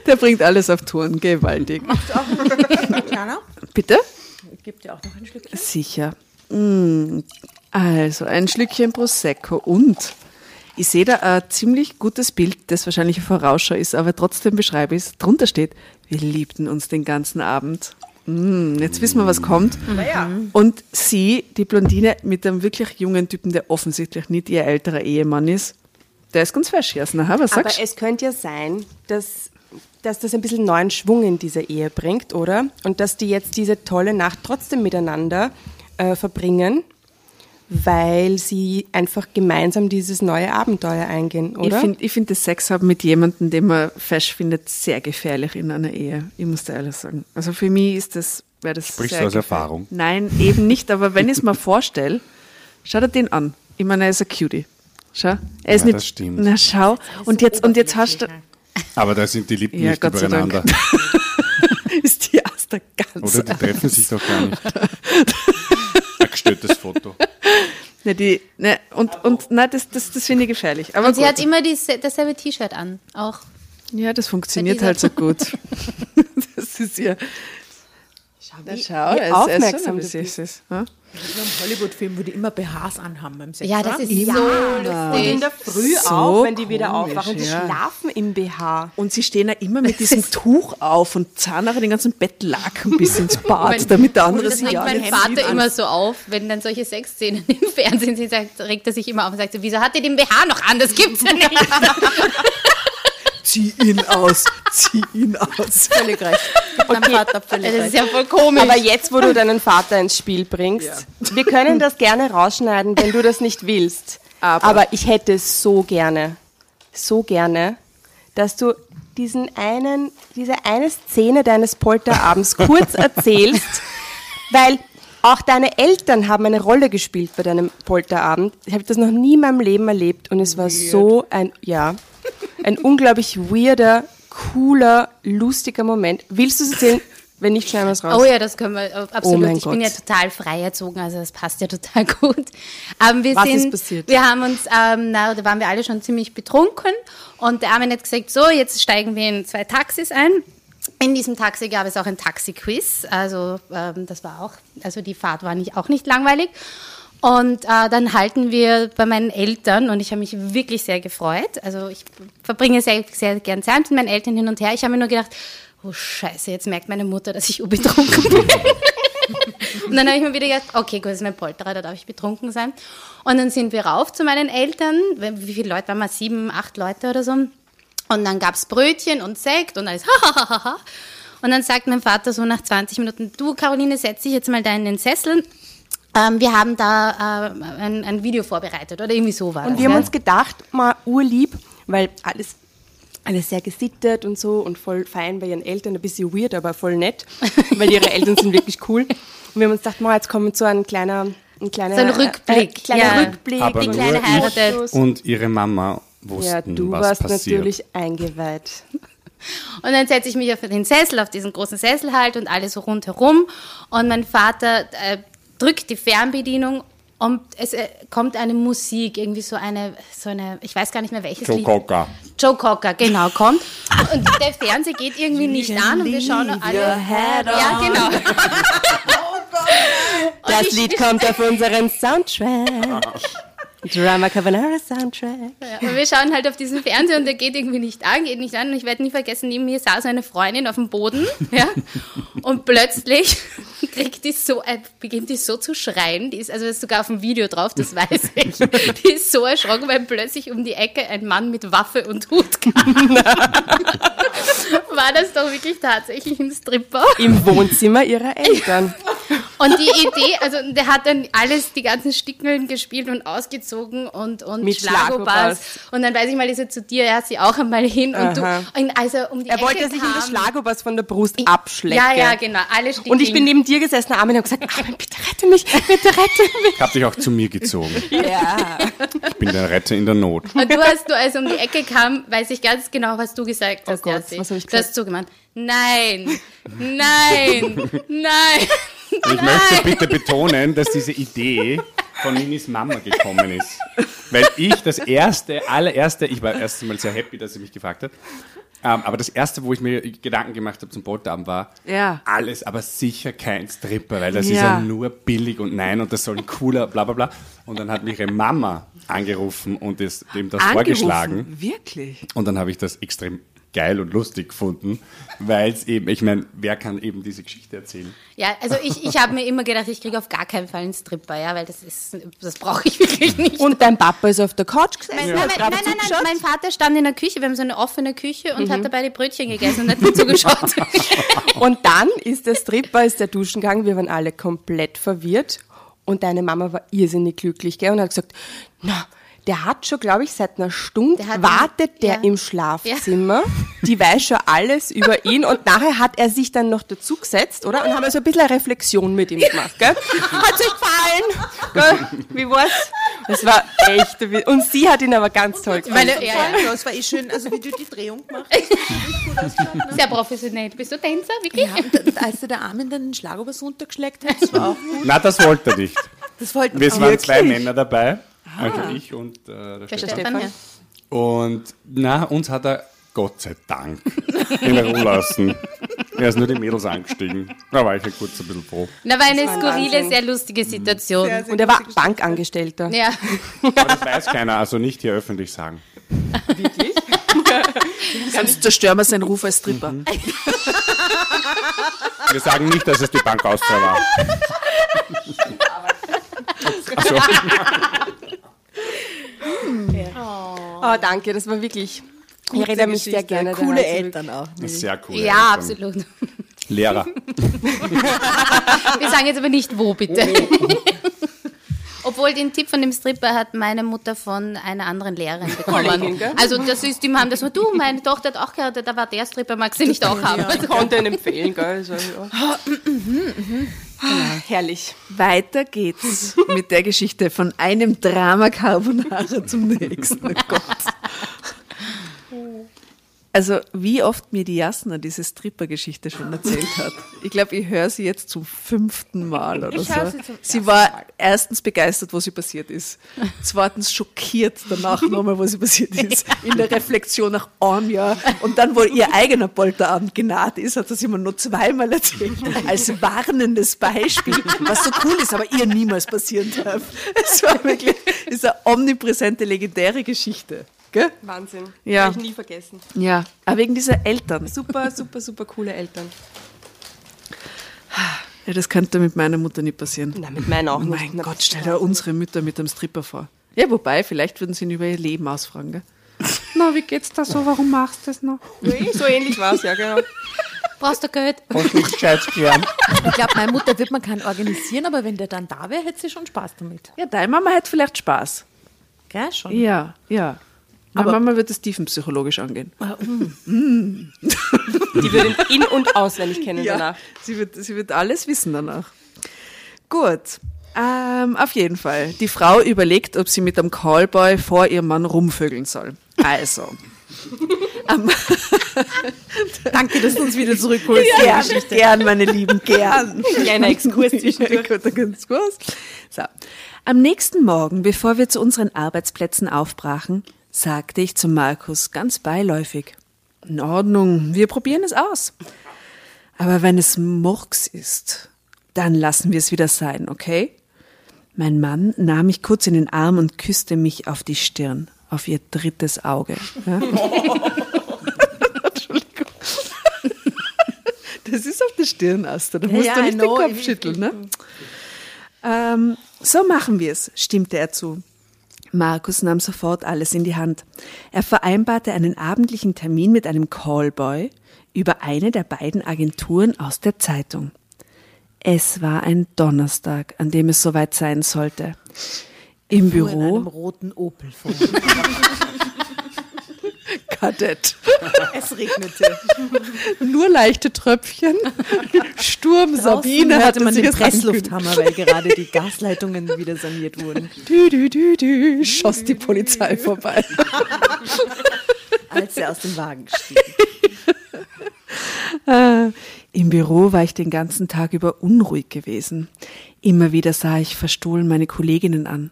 Der bringt alles auf Touren. Gewaltig. Jana, Bitte? gibt ja auch noch ein Schlückchen. Sicher. Mm, Also, ein Schlückchen Prosecco und ich sehe da ein ziemlich gutes Bild, das wahrscheinlich eine Vorausschau ist, aber trotzdem beschreibe ich es. Drunter steht, wir liebten uns den ganzen Abend. Mm, jetzt wissen wir, was kommt. Und sie, die Blondine mit einem wirklich jungen Typen, der offensichtlich nicht ihr älterer Ehemann ist, der ist ganz. Aha, was Aber sagst du? es könnte ja sein, dass, dass das ein bisschen neuen Schwung in diese Ehe bringt, oder? Und dass die jetzt diese tolle Nacht trotzdem miteinander äh, verbringen, weil sie einfach gemeinsam dieses neue Abenteuer eingehen, Ich oder? finde ich find das Sex haben mit jemandem, den man fesch findet, sehr gefährlich in einer Ehe. Ich muss da ehrlich sagen. Also für mich ist das, wäre das Sprichst sehr du aus gefährlich. Erfahrung? Nein, eben nicht. Aber wenn ich es mir vorstelle, schau dir den an. Ich meine, er ist ein Cutie. Schau. Er ist Ja, nicht, das stimmt. Na schau. Und jetzt, und jetzt hast du, Aber da sind die Lippen Ja, nicht Gott übereinander. ist die Aster ganz. Oder die treffen sich doch gar nicht. Ein gestelltes Foto. Ne, die, ne, und, und, nein, das, das, das finde ich gefährlich. Aber Und sie gut. hat immer die, dasselbe T-Shirt an. Auch. ja, das funktioniert halt so gut. das ist ja, Na, Wie- schau, wie es aufmerksam ist schon du bist. Hm? So ein Hollywood-Film, wo die immer BHs anhaben beim Sex. Ja, das oder? ist Ja. so Und in lustig. der Früh So auch, wenn die wieder komisch, aufwachen, die ja. schlafen im BH. Und sie stehen ja immer mit diesem Tuch auf und zahlen nachher den ganzen Bettlaken bis ins Bad, damit der andere Das sie regt ja mein nicht Vater sieht. immer so auf, wenn dann solche Sexszenen im Fernsehen sind, sagt, regt er sich immer auf und sagt so, wieso hat er den BH noch an? Das gibt's ja nicht. Zieh ihn aus, zieh ihn aus. Völlig recht. Mein Vater völlig Das ist ja voll komisch. Aber jetzt, wo du deinen Vater ins Spiel bringst, wir können das gerne rausschneiden, wenn du das nicht willst. Aber- ich hätte es so gerne, so gerne, dass du diesen einen, diese eine Szene deines Polterabends kurz erzählst, weil auch deine Eltern haben eine Rolle gespielt bei deinem Polterabend. Ich habe das noch nie in meinem Leben erlebt und es war so ein, ja, ein unglaublich weirder, cooler, lustiger Moment. Willst du es erzählen? Wenn nicht, schneiden wir es raus. Oh ja, das können wir äh, absolut. Oh mein ich bin ja Gott. total frei erzogen, also das passt ja total gut. Ähm, wir Was sind, ist passiert? Wir haben uns, ähm, na, da waren wir alle schon ziemlich betrunken und der Armin hat gesagt, so, jetzt steigen wir in zwei Taxis ein. In diesem Taxi gab es auch ein Taxi-Quiz, also ähm, das war auch, also die Fahrt war nicht, auch nicht langweilig. Und äh, dann halten wir bei meinen Eltern und ich habe mich wirklich sehr gefreut. Also ich verbringe sehr, sehr gern Zeit mit meinen Eltern hin und her. Ich habe mir nur gedacht, oh Scheiße, jetzt merkt meine Mutter, dass ich betrunken bin. und dann habe ich mir wieder gedacht, okay, gut, das ist mein Polterer, da darf ich betrunken sein. Und dann sind wir rauf zu meinen Eltern. Wie viele Leute waren wir? Sieben, acht Leute oder so. Und dann gab's Brötchen und Sekt und alles. Und dann sagt mein Vater so nach 20 Minuten, du Caroline, setz dich jetzt mal da in den Sessel. Ähm, wir haben da äh, ein, ein Video vorbereitet oder irgendwie so war Und das. wir haben ja. uns gedacht, mal urlieb, weil alles, alles sehr gesittet und so und voll fein bei ihren Eltern, ein bisschen weird, aber voll nett, weil ihre Eltern sind wirklich cool. Und wir haben uns gedacht, mal, jetzt kommt so ein kleiner, ein kleiner, So ein Rückblick, äh, kleiner ja. Rückblick. Aber Die nur Kleine heiratet. und ihre Mama Ja, wussten, du was warst passiert. natürlich eingeweiht. Und dann setze ich mich auf den Sessel, auf diesen großen Sessel halt und alle so rundherum. Und mein Vater äh, drückt die Fernbedienung und es äh, kommt eine Musik, irgendwie so eine, so eine, ich weiß gar nicht mehr welches Joe Lied. Cocker. Joe Cocker, genau, kommt. Und der Fernseher geht irgendwie nicht an und wir schauen alle. Ja, genau. Das ich- Lied kommt auf unseren Soundtrack. Drama Carbonara Soundtrack. Ja, und wir schauen halt auf diesen Fernseher und der geht irgendwie nicht an, geht nicht an. Und ich werde nie vergessen, neben mir saß eine Freundin auf dem Boden, ja. Und plötzlich kriegt die so, äh, beginnt die so zu schreien. Die ist, also ist sogar auf dem Video drauf, das weiß ich. Die ist so erschrocken, weil plötzlich um die Ecke ein Mann mit Waffe und Hut kam. War das doch wirklich tatsächlich ein Stripper? Im Wohnzimmer ihrer Eltern. Und die Idee, also der hat dann alles, die ganzen Stickeln gespielt und ausgezogen und, und Mit Schlagobers. Und dann weiß ich mal, ist er zu dir, er hat sie auch einmal hin und du, Aha. und also um die Er Ecke wollte sich in das Schlagobers von der Brust abschlecken. Ja, ja, genau, alle Stickeln. Und ich bin neben dir gesessen, Armin, und habe gesagt, Armin, bitte rette mich, bitte rette mich. Ich habe dich auch zu mir gezogen. Ja. Ich bin der Retter in der Not. Und du hast, du als um die Ecke kam, weiß ich ganz genau, was du gesagt hast, Gott, Jassi. was hab ich Du gesagt? hast so gemeint, nein, nein, nein. Ich möchte bitte betonen, dass diese Idee von Ninis Mama gekommen ist. Weil ich das erste, allererste, ich war erst mal sehr happy, dass sie mich gefragt hat, ähm, aber das erste, wo ich mir Gedanken gemacht habe zum Polterabend war, Ja. alles, aber sicher kein Stripper, weil das ist Ja. ja nur billig und nein und das soll ein cooler bla bla bla. Und dann hat mich ihre Mama angerufen und das, dem das vorgeschlagen. Angerufen. Wirklich? Und dann habe ich das extrem geil und lustig gefunden, weil es eben, ich meine, wer kann eben diese Geschichte erzählen? Ja, also ich, ich habe mir immer gedacht, ich kriege auf gar keinen Fall einen Stripper, ja, weil das ist, das brauche ich wirklich nicht. Und dein Papa ist auf der Couch gesessen. Mein, und nein, nein, nein, nein, mein Vater stand in der Küche, wir haben so eine offene Küche und hat dabei die Brötchen gegessen und hat mir zugeschaut. Und dann ist der Stripper, ist der Duschen gegangen, wir waren alle komplett verwirrt. Und deine Mama war irrsinnig glücklich, gell? Und hat gesagt, na, der hat schon, glaube ich, seit einer Stunde Der hat- wartet der ja. im Schlafzimmer. Die weiß schon alles über ihn. Und nachher hat er sich dann noch dazugesetzt, oder? Und haben also ein bisschen eine Reflexion mit ihm gemacht, gell? Hat's euch gefallen? Gell? Wie war's? Das war echt, und sie hat ihn aber ganz toll gemacht. Meine, ja, ja. Das war eh schön, also wie du die Drehung gemacht hast. Sehr professionell. Bist du Tänzer, wirklich? Ja, als der Armin dann den Schlagobers runtergeschleckt hat, das war auch gut. Na, das wollte er nicht. Das wollten Wir auch waren zwei Männer dabei, also ich und äh, der Der Stefan. Stefan, ja. Und na, uns hat er Gott sei Dank in Ruhe lassen. Er ist nur die Mädels angestiegen. Da war ich ja kurz ein bisschen froh. Na, war eine war skurrile, Wahnsinn. sehr lustige Situation. Und er war Bankangestellter. ja. Aber das weiß keiner, also nicht hier öffentlich sagen. Sonst zerstören wir seinen Ruf als Stripper. Wir sagen nicht, dass es die Bank Austria war. Also, Oh, danke, das war wirklich. Ich erinnere mich sehr gerne Coole daran. Eltern auch. sehr cool. ja, absolut. Lehrer. Wir sagen jetzt aber nicht wo, bitte. Obwohl den Tipp von dem Stripper hat meine Mutter von einer anderen Lehrerin bekommen. Also das ist, die haben das so, du, meine Tochter hat auch geheiratet, da war der Stripper, magst du nicht auch haben? Ich konnte ihn empfehlen, gell? Also, ja. Ah, Herrlich. Weiter geht's mit der Geschichte von einem Drama Carbonara zum nächsten. Oh Gott. Also, wie oft mir die Jasna diese Stripper-Geschichte schon erzählt hat. Ich glaube, ich höre sie jetzt zum fünften Mal oder Ich so. sie zum sie war erstens begeistert, was sie passiert ist. Zweitens schockiert danach nochmal, was sie passiert ist. In der Reflexion nach einem Jahr. Und dann, wo ihr eigener Polterabend genaht ist, hat sie mir nur zweimal erzählt. Als warnendes Beispiel, was so cool ist, aber ihr niemals passieren darf. Es war wirklich, ist eine omnipräsente, legendäre Geschichte. Gell? Wahnsinn. Ja. Werde ich nie vergessen. Ja, aber wegen dieser Eltern. Super, super, super coole Eltern. Ja, das könnte mit meiner Mutter nicht passieren. Na, mit meinen auch nicht. mein Na, Gott, stell dir unsere Mütter mit einem Stripper vor. Ja, wobei, vielleicht würden sie ihn über ihr Leben ausfragen. Gell? Na, wie geht's da so? Warum machst du das noch? Nee, so ähnlich war es, ja, genau. Brauchst du Geld? Hast nicht gescheit klären. Ich glaube, meine Mutter wird man keinen organisieren, aber wenn der dann da wäre, hätte sie schon Spaß damit. Ja, deine Mama hat vielleicht Spaß. Gell, schon. Ja, ja. Aber Mama wird es tiefenpsychologisch angehen. Die würde ihn in- und auswendig kennen danach. Sie wird, sie wird alles wissen danach. Gut. Ähm, auf jeden Fall. Die Frau überlegt, ob sie mit einem Callboy vor ihrem Mann rumvögeln soll. Also. Danke, dass du uns wieder zurückholst. gern, gern, meine Lieben, gern. Kleiner Exkurs zwischendurch. Guter Exkurs. So. Am nächsten Morgen, bevor wir zu unseren Arbeitsplätzen aufbrachen, sagte ich zu Markus ganz beiläufig. In Ordnung, wir probieren es aus. Aber wenn es Murks ist, dann lassen wir es wieder sein, okay? Mein Mann nahm mich kurz in den Arm und küsste mich auf die Stirn, auf ihr drittes Auge. Ja? Entschuldigung. Das ist auf der Stirn, Asta. Da musst ja, du nicht know. den Kopf schütteln, ne? Ähm, so machen wir es, stimmte er zu. Markus nahm sofort alles in die Hand. Er vereinbarte einen abendlichen Termin mit einem Callboy über eine der beiden Agenturen aus der Zeitung. Es war ein Donnerstag, an dem es soweit sein sollte. Im Fuhr in einem Büro roten Opel vor. Kadett. es regnete. Nur leichte Tröpfchen. Sturm Sabine Draußen hatte hörte man sie den es Presslufthammer, weil gerade die Gasleitungen wieder saniert wurden. Dü, dü, dü, dü, schoss die Polizei vorbei. Als er aus dem Wagen stieg. Äh, Im Büro war ich den ganzen Tag über unruhig gewesen. Immer wieder sah ich verstohlen meine Kolleginnen an.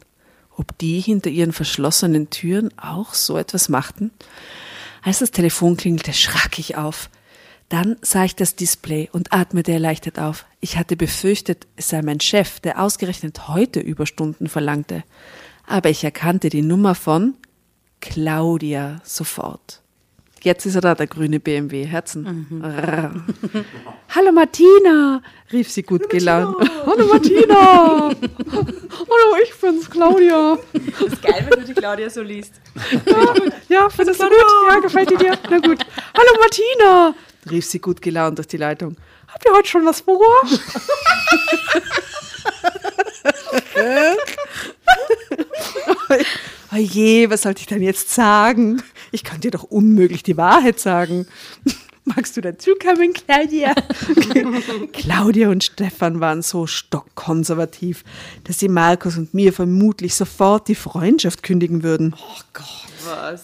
Ob die hinter ihren verschlossenen Türen auch so etwas machten? Als das Telefon klingelte, schrak ich auf. Dann sah ich das Display und atmete erleichtert auf. Ich hatte befürchtet, es sei mein Chef, der ausgerechnet heute Überstunden verlangte. Aber ich erkannte die Nummer von Claudia sofort. Jetzt ist er da, der grüne BMW. Herzen. Rrr. Hallo Martina, rief sie gut gelaunt. Hallo Martina. Hallo, ich bin's, Claudia. Das ist geil, wenn du die Claudia so liest. Ja, findest du gut? Ja, gefällt die dir? Na gut. Hallo Martina, rief sie gut gelaunt durch die Leitung. Habt ihr heute schon was vor? Oh je, was sollte ich denn jetzt sagen? Ich kann dir doch unmöglich die Wahrheit sagen. Magst du dazukommen, Claudia? Claudia und Stefan waren so stockkonservativ, dass sie Markus und mir vermutlich sofort die Freundschaft kündigen würden. Was?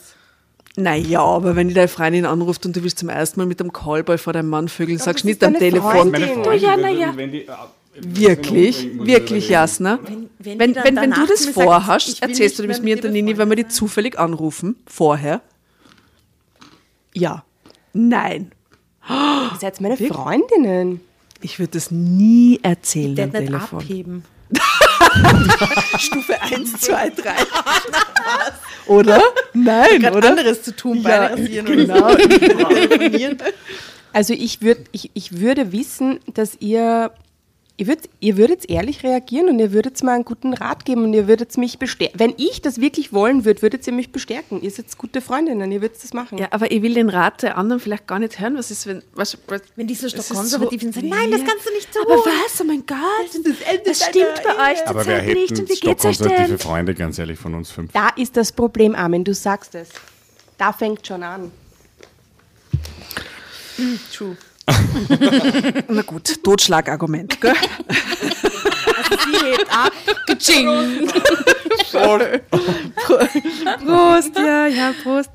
Naja, aber wenn die deine Freundin anruft und du willst zum ersten Mal mit dem Callboy vor deinem Mann vögeln, sagst das nicht am Telefon. Freundin. Meine Oh Freundin ja, würde- na ja. wenn die, äh, Wirklich, wirklich, Jasna. wenn Wenn, wenn, wenn, du das vorhast, ich erzählst du das mir und der Nini, wenn wir die zufällig anrufen, vorher? Ja. Nein. Ihr seid meine Freundinnen. Ich würde das nie erzählen Der am nicht Telefon. abheben. Stufe 1, 2, 3. oder? Nein, oder? anderes zu tun, Ja, Beine rasieren genau. Also ich, würd, ich, ich würde wissen, dass ihr, ihr, würd, ihr würdet ehrlich reagieren und ihr würdet mir einen guten Rat geben und ihr würdet mich bestärken. Wenn ich das wirklich wollen würde, würdet ihr mich bestärken. Ihr seid gute Freundinnen, ihr würdet das machen. Ja, aber ich will den Rat der anderen vielleicht gar nicht hören. Was ist, wenn. Was, was, Wenn die so ist konservativ sind, sagen, nein, das kannst du nicht tun. Aber was? Oh mein Gott. Das, stimmt bei euch Aber wer zurzeit nicht. hätten Und wie geht's euch denn? Freunde, ganz ehrlich, von uns fünf? Da ist das Problem, Armin, du sagst es. Da fängt schon an. True. Na gut, Totschlagargument, gell? Sie hebt ab. Kaching. Prost, ja, ja, Prost.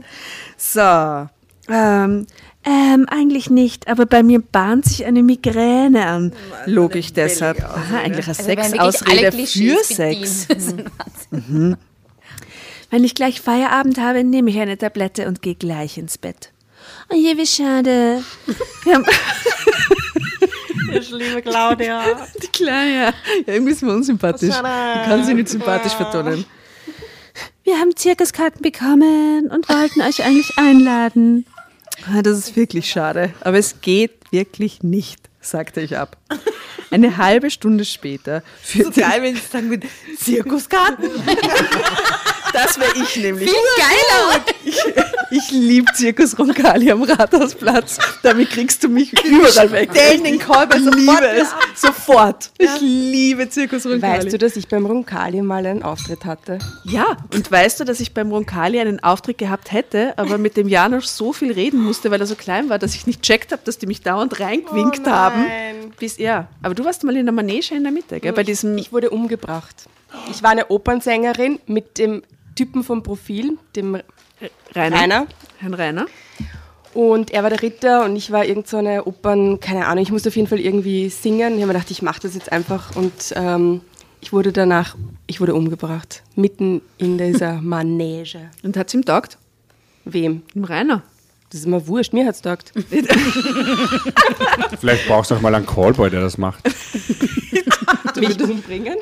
So, ähm, ähm, eigentlich nicht, aber bei mir bahnt sich eine Migräne an. Log ich deshalb. Aha, eigentlich eine Also Sexausrede für Sex. Wahnsinn. Wenn ich gleich Feierabend habe, nehme ich eine Tablette und gehe gleich ins Bett. Oh je, wie schade. Ich liebe Claudia. die Kleine, ja. irgendwie ist mir unsympathisch. Ich kann sie nicht sympathisch vertonen. Wir haben Zirkuskarten bekommen und wollten euch eigentlich einladen. Ah, Das ist wirklich schade, aber es geht wirklich nicht, sagte ich ab. Eine halbe Stunde später So führte geil, wenn sie sagen würden, Zirkuskarten. Das wäre ich nämlich. Viel geiler. Ich, ich liebe Zirkus Roncalli am Rathausplatz. Damit kriegst du mich überall weg. Stellen den Callback ich liebe es. Sofort. Ich liebe Zirkus Roncalli. Weißt du, dass ich beim Roncalli mal einen Auftritt hatte? Ja, und weißt du, dass ich beim Roncalli einen Auftritt gehabt hätte, aber mit dem Janosch so viel reden musste, weil er so klein war, dass ich nicht checkt habe, dass die mich dauernd reingewinkt Oh haben. nein. Bis, ja, aber du warst mal in der Manege in der Mitte, gell? Bei diesem. Ich wurde umgebracht. Ich war eine Opernsängerin mit dem Typen vom Profil, dem Rainer. Rainer. Herrn Rainer. Und er war der Ritter und ich war irgend so eine Opern, keine Ahnung, ich musste auf jeden Fall irgendwie singen. Ich habe mir gedacht, ich mache das jetzt einfach und ähm, ich wurde danach, ich wurde umgebracht. Mitten in dieser Manege. Und hat es ihm taugt? Wem? Dem Rainer. Das ist mir wurscht, mir hat's taugt. Vielleicht brauchst du auch mal einen Callboy, der das macht. Mich umbringen?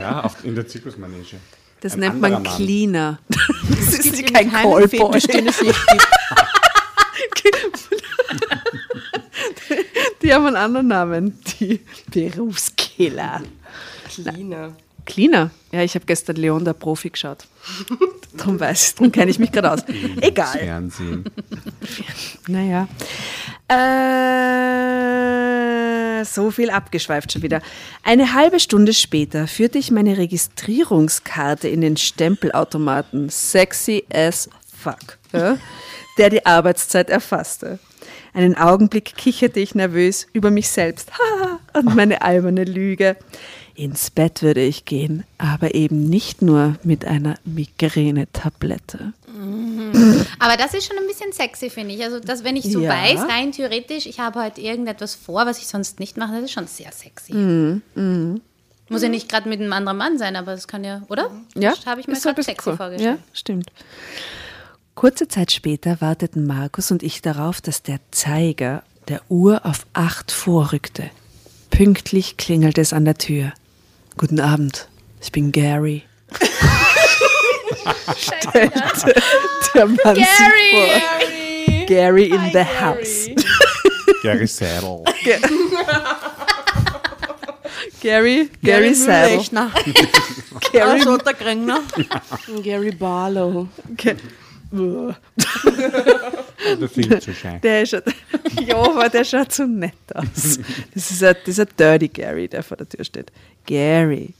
Ja, auf, in der Zirkusmanege. Das Ein nennt man. Cleaner. Das ist gibt kein keinen Callboy. Den es nicht gibt. Die haben einen anderen Namen. Die Berufskiller. Cleaner. Cleaner. Ja, ich habe gestern Leon der Profi geschaut. Darum weiß ich, darum kenne ich mich gerade aus. Egal. Fernsehen. Naja. Äh, so viel abgeschweift schon wieder. Eine halbe Stunde später führte ich meine Registrierungskarte in den Stempelautomaten. Sexy as fuck. Ja, der die Arbeitszeit erfasste. Einen Augenblick kicherte ich nervös über mich selbst und meine alberne Lüge. Ins Bett würde ich gehen, aber eben nicht nur mit einer Migräne-Tablette. Aber das ist schon ein bisschen sexy, finde ich. Also, dass, wenn ich so Ja. weiß, rein theoretisch, ich habe heute irgendetwas vor, was ich sonst nicht mache, das ist schon sehr sexy. Mhm, Muss ja nicht gerade mit einem anderen Mann sein, aber das kann ja, oder? Ja, habe ich mir gerade sexy cool. vorgestellt. Ja, stimmt. Kurze Zeit später warteten Markus und ich darauf, dass der Zeiger der Uhr auf acht vorrückte. Pünktlich klingelte es an der Tür. Guten Abend, ich bin Gary. der, der Mann Gary, vor. Gary in the house. Gary Saddle. Gary, Gary Saddle. Gary, Also, der Krängner. Gary Barlow. Ge- Der viel zu schein. Der schaut, ja, aber der schaut so nett aus. Das ist ein, das ist ein Dirty Gary, der vor der Tür steht. Gary.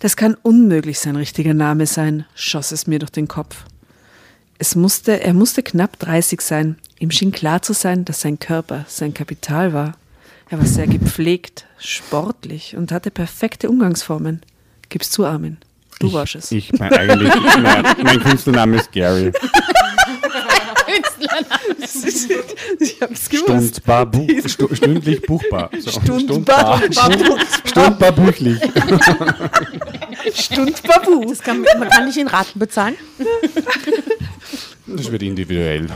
Das kann unmöglich sein richtiger Name sein, schoss es mir durch den Kopf. Es musste, er musste knapp 30 sein. Ihm schien klar zu sein, dass sein Körper sein Kapital war. Er war sehr gepflegt, sportlich und hatte perfekte Umgangsformen. Gib's zu, Armin. Du warst es. Ich, mein, eigentlich, mein, mein Künstlername ist Gary. ich hab's gewusst. Stundbar, buch, stu, stündlich buchbar. So, Stundbar. Stundbar buchlich. Stundbabu. Das kann, man kann nicht in Raten bezahlen. Das wird individuell.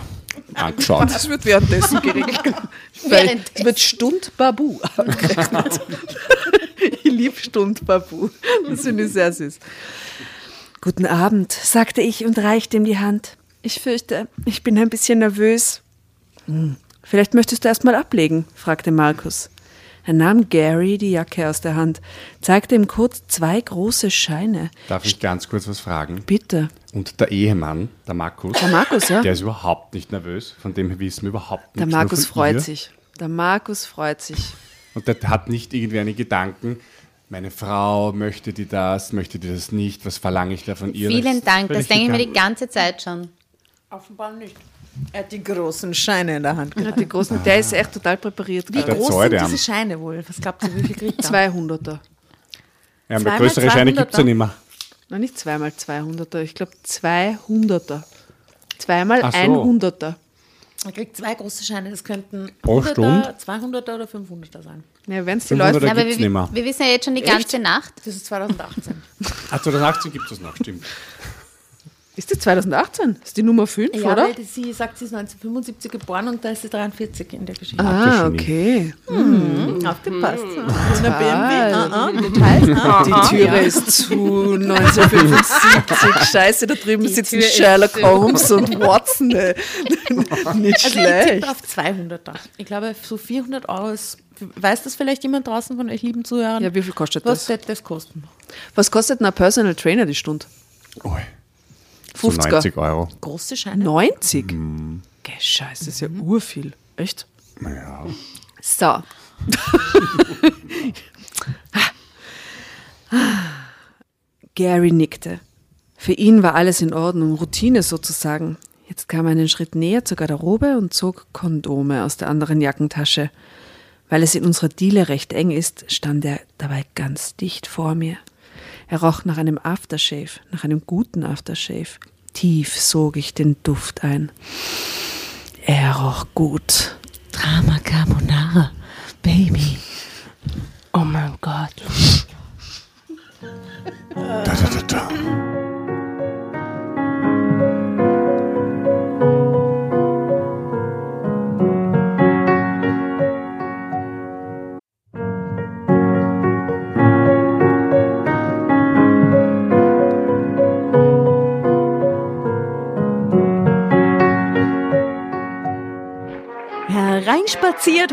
Angeschaut. Das wird währenddessen geregelt. Weil es wird Stund Babu abgerechnet. ich liebe Stund Babu. Das finde ich sehr süß. Guten Abend, sagte ich und reichte ihm die Hand. Ich fürchte, ich bin ein bisschen nervös. Hm, Vielleicht möchtest du erst mal ablegen, fragte Markus. Er nahm Gary die Jacke aus der Hand, zeigte ihm kurz zwei große Scheine. Darf ich ganz kurz was fragen? Bitte. Und der Ehemann, der Markus, Der Markus, ja? der ist überhaupt nicht nervös, von dem wissen wir überhaupt Der nichts. Markus nur von freut ihr. sich. Der Markus freut sich. Und der hat nicht irgendwie einen Gedanken, meine Frau möchte die das, möchte die das nicht, was verlange ich da von ihr? Vielen Dank, das denke ich mir die ganze Zeit schon. Offenbar nicht. Er hat die großen Scheine in der Hand. Er hat die großen, der ist echt total präpariert. Wie Der groß sind der diese Scheine wohl? Was glaubt ihr, wie viel kriegt er? 200er. Ja, aber größere Scheine 200er. gibt es ja nicht mehr. Nein, nicht zweimal 200er. Ich glaube 200er. Zweimal Ach so. 100er. Er kriegt zwei große Scheine. Das könnten Pro 100er, Stunde? 200er oder 500er sein. Ja, wenn es die 500er Leute. Ja, aber gibt's wir, nicht mehr. wir wissen ja jetzt schon die ganze Nacht. Das ist 2018. Ah, 2018 gibt es noch, stimmt. Ist das 2018? Ist die Nummer 5, ja, oder? die- sie sagt, sie ist 1975 geboren und da ist sie 43 in der Geschichte. Ah, okay. Mhm. Aufgepasst. In der BMW. Ah, ah, Details. Ah, Die Türe ist zu 1975. Scheiße, da drüben sitzen Tür Sherlock. Holmes und Watson. ey. Nicht Also ich schlecht. tippe auf 200er. Ich glaube, so 400 Euro ist. Weiß das vielleicht jemand draußen von euch lieben Zuhörern? Ja, wie viel kostet Was das? wird das kosten? Was kostet ein Personal Trainer die Stunde? Ui. So 50er. 90 Euro. Große Scheine? 90? Geh, Scheiße, das ist ja urviel. Echt? Ja. So. Gary nickte. Für ihn war alles in Ordnung, Routine sozusagen. Jetzt kam er einen Schritt näher zur Garderobe und zog Kondome aus der anderen Jackentasche. Weil es in unserer Diele recht eng ist, stand er dabei ganz dicht vor mir. Er roch nach einem Aftershave, nach einem guten Aftershave. Tief sog ich den Duft ein. Er roch gut. Drama Carbonara, Baby. Hereinspaziert,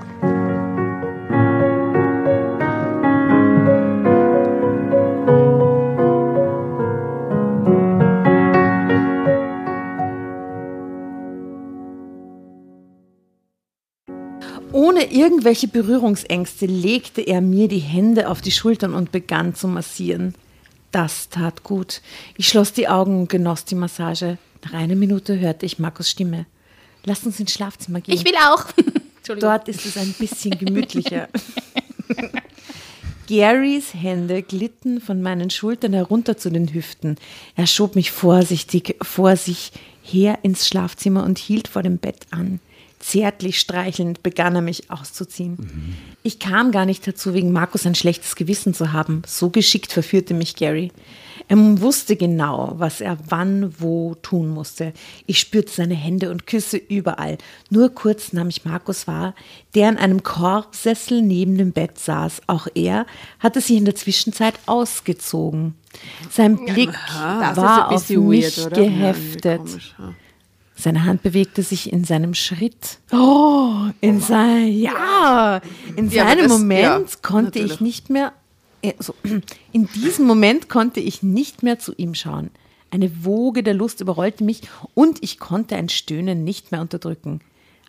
Ohne irgendwelche Berührungsängste legte er mir die Hände auf die Schultern und begann zu massieren. Das tat gut. Ich schloss die Augen und genoss die Massage. Nach einer Minute hörte ich Markus Stimme. Lass uns ins Schlafzimmer gehen. Ich will auch. Dort ist es ein bisschen gemütlicher. Garys Hände glitten von meinen Schultern herunter zu den Hüften. Er schob mich vorsichtig vor sich her ins Schlafzimmer und hielt vor dem Bett an. Zärtlich streichelnd begann er mich auszuziehen. Ich kam gar nicht dazu, wegen Markus ein schlechtes Gewissen zu haben. So geschickt verführte mich Gary. Er wusste genau, was er wann wo tun musste. Ich spürte seine Hände und Küsse überall. Nur kurz nahm ich Markus wahr, der in einem Korbsessel neben dem Bett saß. Auch er hatte sich in der Zwischenzeit ausgezogen. Sein Blick ist war auf mich weird? Ja, geheftet. irgendwie komisch, ja. Seine Hand bewegte sich in seinem Schritt. Oh, in sein, ja, in Ja, seinem das- Moment ja, konnte natürlich. ich nicht mehr, äh, so, in diesem Moment konnte ich nicht mehr zu ihm schauen. Eine Woge der Lust überrollte mich und ich konnte ein Stöhnen nicht mehr unterdrücken.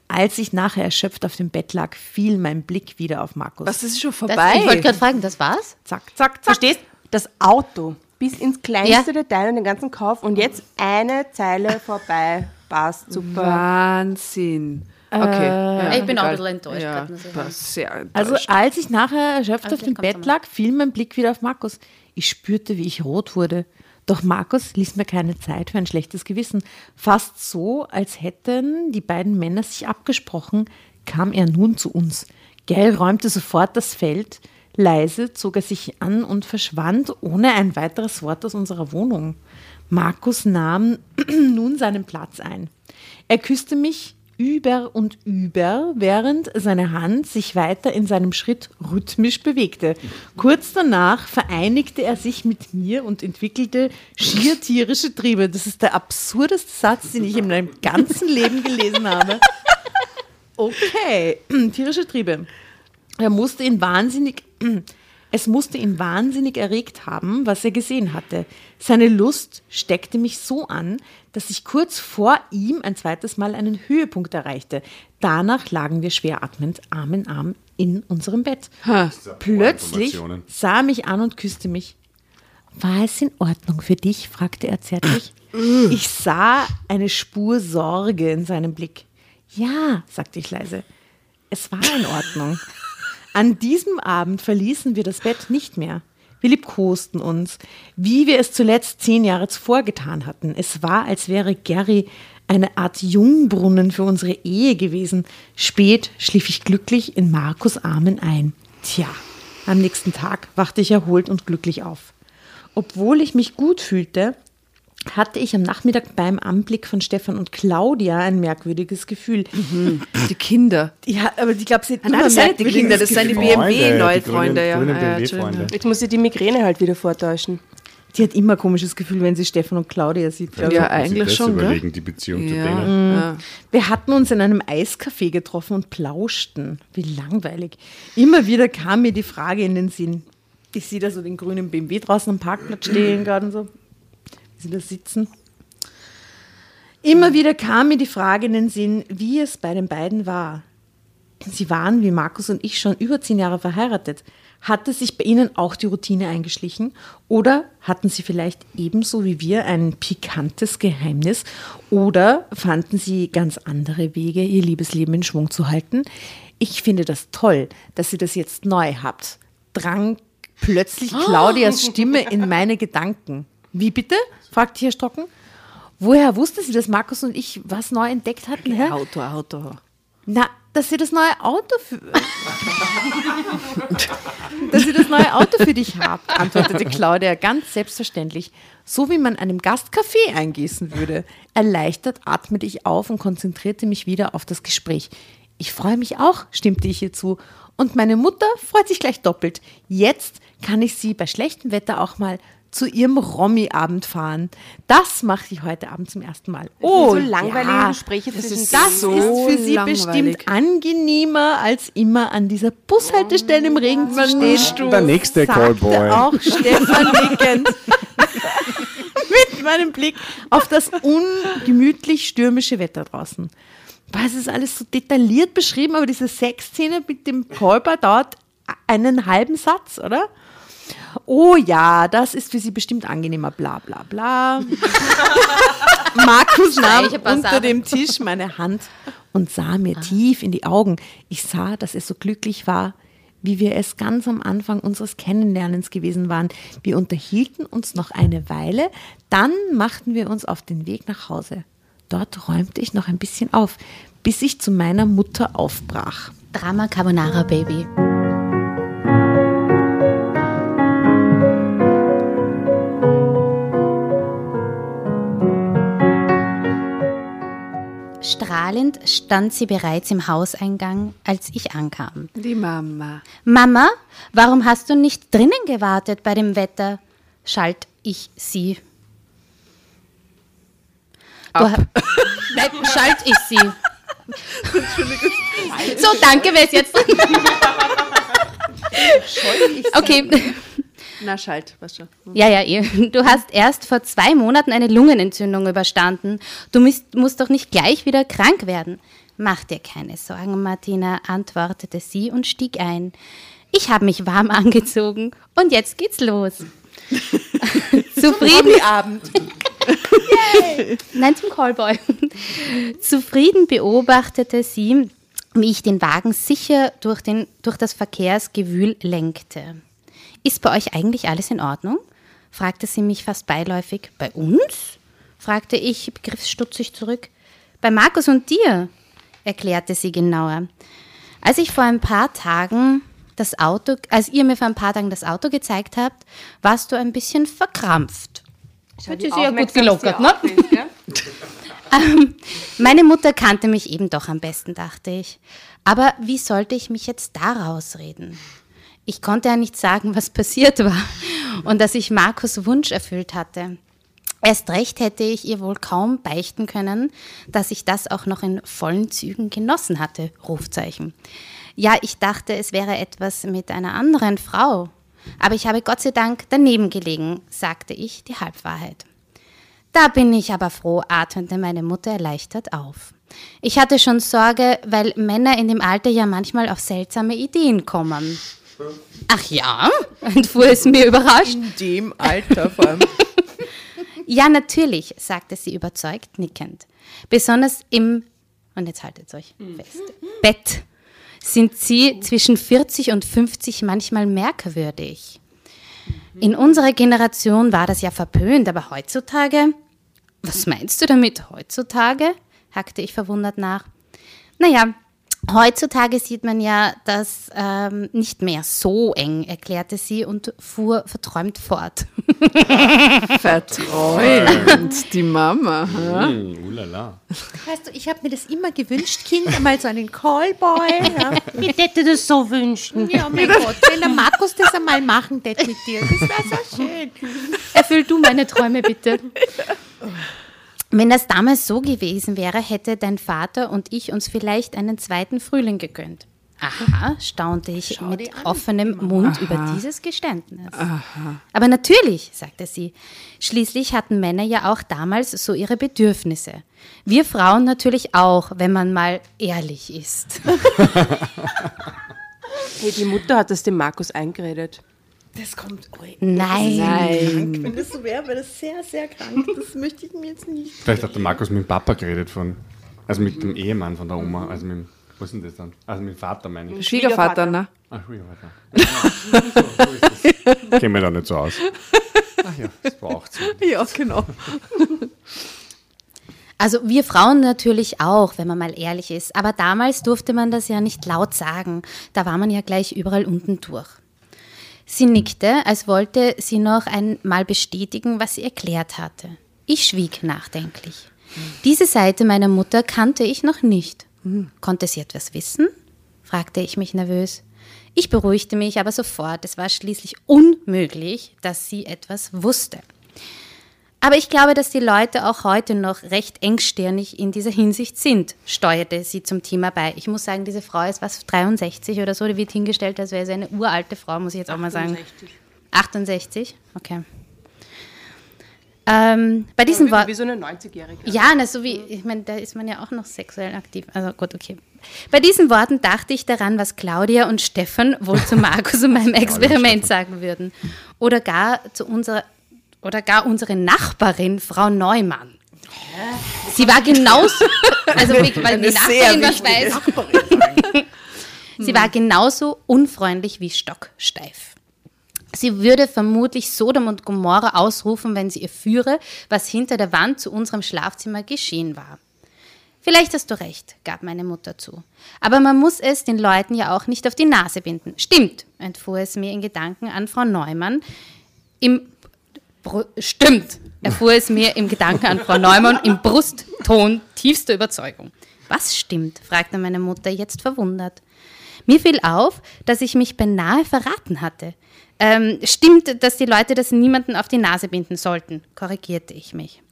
als ich nachher erschöpft auf dem Bett lag, fiel mein Blick wieder auf Markus. Was ist schon Das, vorbei? ich wollte gerade fragen, das war's? Zack, zack, zack. Verstehst? Das Auto bis ins kleinste Ja. Detail und den ganzen Kauf und jetzt eine Zeile vorbei. Passt, super. Wahnsinn. Okay. ja, ich bin auch ein egal. bisschen enttäuscht Ja, sehr enttäuscht. Also als ich nachher erschöpft Aber auf dem Bett lag, fiel mein Blick wieder auf Markus. Ich spürte, wie ich rot wurde. Doch Markus ließ mir keine Zeit für ein schlechtes Gewissen. Fast so, als hätten die beiden Männer sich abgesprochen, kam er nun zu uns. Gell räumte sofort das Feld. Leise zog er sich an und verschwand ohne ein weiteres Wort aus unserer Wohnung. Markus nahm nun seinen Platz ein. Er küsste mich über und über, während seine Hand sich weiter in seinem Schritt rhythmisch bewegte. Kurz danach vereinigte er sich mit mir und entwickelte schier tierische Triebe. Das ist der absurdeste Satz, den ich in meinem ganzen Leben gelesen habe. Okay, tierische Triebe. Er musste ihn wahnsinnig, es musste ihn wahnsinnig erregt haben, was er gesehen hatte. Seine Lust steckte mich so an, dass ich kurz vor ihm ein zweites Mal einen Höhepunkt erreichte. Danach lagen wir schwer atmend, Arm in Arm in unserem Bett. Plötzlich sah er mich an und küsste mich. War es in Ordnung für dich? fragte er zärtlich. Ich sah eine Spur Sorge in seinem Blick. Ja, sagte ich leise. Es war in Ordnung. An diesem Abend verließen wir das Bett nicht mehr. Wir liebkosten uns, wie wir es zuletzt zehn Jahre zuvor getan hatten. Es war, als wäre Gary eine Art Jungbrunnen für unsere Ehe gewesen. Spät schlief ich glücklich in Markus Armen ein. Tja, am nächsten Tag wachte ich erholt und glücklich auf. Obwohl ich mich gut fühlte, hatte ich am Nachmittag beim Anblick von Stefan und Claudia ein merkwürdiges Gefühl. die Kinder. Ja, aber ich glaube, sie hat nein, immer sind nicht die Kinder, das sind die Freunde, BMW-neue die Freunde. grünen- Ja. Ah, ja. Jetzt muss sie die Migräne halt wieder vortäuschen. Die hat immer ein komisches Gefühl, wenn sie Stefan und Claudia sieht. ich. Ja, ich eigentlich das schon, überlegen, die Beziehung zu Ja, denen. ja. Wir hatten uns in einem Eiscafé getroffen und plauschten. Wie langweilig. Immer wieder kam mir die Frage in den Sinn. Ich sehe da so den grünen BMW draußen am Parkplatz stehen gerade und so. Sie da sitzen. Immer wieder kam mir die Frage in den Sinn, wie es bei den beiden war. Sie waren, wie Markus und ich, schon über zehn Jahre verheiratet. Hatte sich bei Ihnen auch die Routine eingeschlichen? Oder hatten Sie vielleicht ebenso wie wir ein pikantes Geheimnis? Oder fanden Sie ganz andere Wege, Ihr Liebesleben in Schwung zu halten? Ich finde das toll, dass Sie das jetzt neu habt. Drang plötzlich Claudias Stimme in meine Gedanken. Wie bitte? fragte Herr Strocken. Woher wusste sie, dass Markus und ich was neu entdeckt hatten? Hä? Auto, Auto. Na, dass sie das neue Auto für dass sie das neue Auto für dich habt, antwortete Claudia ganz selbstverständlich, so wie man einem Gast Kaffee eingießen würde. Erleichtert atmete ich auf und konzentrierte mich wieder auf das Gespräch. Ich freue mich auch, stimmte ich ihr zu. Und meine Mutter freut sich gleich doppelt. Jetzt kann ich sie bei schlechtem Wetter auch mal zu ihrem Romy-Abend fahren. Das mache ich heute Abend zum ersten Mal. Oh, so langweilige ja. Gespräche zwischen ist Das So ist für Sie langweilig. bestimmt angenehmer, als immer an dieser Bushaltestelle im Regen zu stehen. Der nächste Callboy. auch Stefan nickend. Mit meinem Blick auf das ungemütlich stürmische Wetter draußen. Boah, es ist alles so detailliert beschrieben, aber diese Sexszene mit dem Callboy dauert einen halben Satz, oder? Oh ja, das ist für Sie bestimmt angenehmer, bla bla bla. Markus nahm unter dem Tisch meine Hand und sah mir tief in die Augen. Ich sah, dass er so glücklich war, wie wir es ganz am Anfang unseres Kennenlernens gewesen waren. Wir unterhielten uns noch eine Weile, dann machten wir uns auf den Weg nach Hause. Dort räumte ich noch ein bisschen auf, bis ich zu meiner Mutter aufbrach. Drama Carbonara Baby. Strahlend stand sie bereits im Hauseingang, als ich ankam. Die Mama. Mama, warum hast du nicht drinnen gewartet bei dem Wetter? schalt ich sie. Du ha- Nein, schalt ich sie. so, danke, wer ist jetzt? okay. Na, schalt, was schon. Ja, ja, eh. Du hast erst vor zwei Monaten eine Lungenentzündung überstanden. Du musst, musst doch nicht gleich wieder krank werden. Mach dir keine Sorgen, Martina, antwortete sie und stieg ein. Ich habe mich warm angezogen und jetzt geht's los. Zufrieden. Abend. Nein, zum Callboy. Zufrieden beobachtete sie, wie ich den Wagen sicher durch, den, durch das Verkehrsgewühl lenkte. Ist bei euch eigentlich alles in Ordnung? fragte sie mich fast beiläufig. Bei uns? fragte ich begriffsstutzig zurück. Bei Markus und dir, erklärte sie genauer. Als ich vor ein paar Tagen das Auto, als ihr mir vor ein paar Tagen das Auto gezeigt habt, warst du ein bisschen verkrampft. Schau, die sehr gut gelockert, ne? Ähm, meine Mutter kannte mich eben doch am besten, dachte ich. Aber wie sollte ich mich jetzt da rausreden? Ich konnte ja nicht sagen, was passiert war und dass ich Markus Wunsch erfüllt hatte. Erst recht hätte ich ihr wohl kaum beichten können, dass ich das auch noch in vollen Zügen genossen hatte. Rufzeichen. Ja, ich dachte, es wäre etwas mit einer anderen Frau. Aber ich habe Gott sei Dank daneben gelegen, sagte ich die Halbwahrheit. Da bin ich aber froh, atmete meine Mutter erleichtert auf. Ich hatte schon Sorge, weil Männer in dem Alter ja manchmal auf seltsame Ideen kommen. Ach ja? entfuhr es mir überrascht. In dem Alter vor allem. Ja, natürlich, sagte sie überzeugt, nickend. Besonders im, und jetzt haltet euch fest, Bett sind sie zwischen 40 und 50 manchmal merkwürdig. In unserer Generation war das ja verpönt, aber heutzutage? Was meinst du damit heutzutage? hackte ich verwundert nach. Naja, heutzutage sieht man ja das ähm, nicht mehr so eng, erklärte sie und fuhr verträumt fort. Verträumt, die Mama. Hm, ulala. Weißt du, ich habe mir das immer gewünscht, Kind, einmal so einen Callboy. Ja, Ich hätte das so wünschen. ja mein Gott, wenn der Markus das einmal machen tät mit dir, das wäre so schön. Erfüll du meine Träume bitte. Wenn das damals so gewesen wäre, hätte dein Vater und ich uns vielleicht einen zweiten Frühling gegönnt. Aha, staunte ich mit offenem Mund über dieses Geständnis. Aber natürlich, sagte sie. Schließlich hatten Männer ja auch damals so ihre Bedürfnisse. Wir Frauen natürlich auch, wenn man mal ehrlich ist. Hey, die Mutter hat das dem Markus eingeredet. Das kommt. Oh, Nein. Nein. wenn das so wäre, wäre das sehr, sehr krank. Das möchte ich mir jetzt nicht. Vielleicht hat der Markus mit dem Papa geredet von, also mit dem Ehemann von der Oma, also mit dem, was ist denn das dann? Also mit dem Vater meine ich. Schwiegervater, ne? Ach, Schwiegervater. Ja, so, so ist das. Kennen wir da nicht so aus. Ach ja, das braucht so. Ja, genau. Also wir Frauen natürlich auch, wenn man mal ehrlich ist. Aber damals durfte man das ja nicht laut sagen. Da war man ja gleich überall unten durch. Sie nickte, als wollte sie noch einmal bestätigen, was sie erklärt hatte. Ich schwieg nachdenklich. Diese Seite meiner Mutter kannte ich noch nicht. Konnte sie etwas wissen? fragte ich mich nervös. Ich beruhigte mich aber sofort. Es war schließlich unmöglich, dass sie etwas wusste. Aber ich glaube, dass die Leute auch heute noch recht engstirnig in dieser Hinsicht sind, steuerte sie zum Thema bei. Ich muss sagen, diese Frau ist was 63 oder so, die wird hingestellt, als wäre sie eine uralte Frau, muss ich jetzt auch mal sagen. 68? Okay. Ähm, bei diesem Wort. Wie so eine 90-Jährige. Ja, na, so wie, ich meine, da ist man ja auch noch sexuell aktiv. Also gut, okay. Bei diesen Worten dachte ich daran, was Claudia und Stefan wohl zu Markus und meinem Experiment sagen würden. Oder gar zu unserer, oder gar unsere Nachbarin, Frau Neumann. Sie war genauso, also weil die Nachbarin was weiß. Sie war genauso unfreundlich wie stocksteif. Sie würde vermutlich Sodom und Gomorra ausrufen, wenn sie erführe, was hinter der Wand zu unserem Schlafzimmer geschehen war. Vielleicht hast du recht, gab meine Mutter zu. Aber man muss es den Leuten ja auch nicht auf die Nase binden. Stimmt, entfuhr es mir in Gedanken an Frau Neumann. Im Bru Stimmt, erfuhr es mir im Gedanken an Frau Neumann im Brustton tiefster Überzeugung. Was stimmt? fragte meine Mutter jetzt verwundert. Mir fiel auf, dass ich mich beinahe verraten hatte. Ähm, stimmt, dass die Leute das niemanden auf die Nase binden sollten, korrigierte ich mich.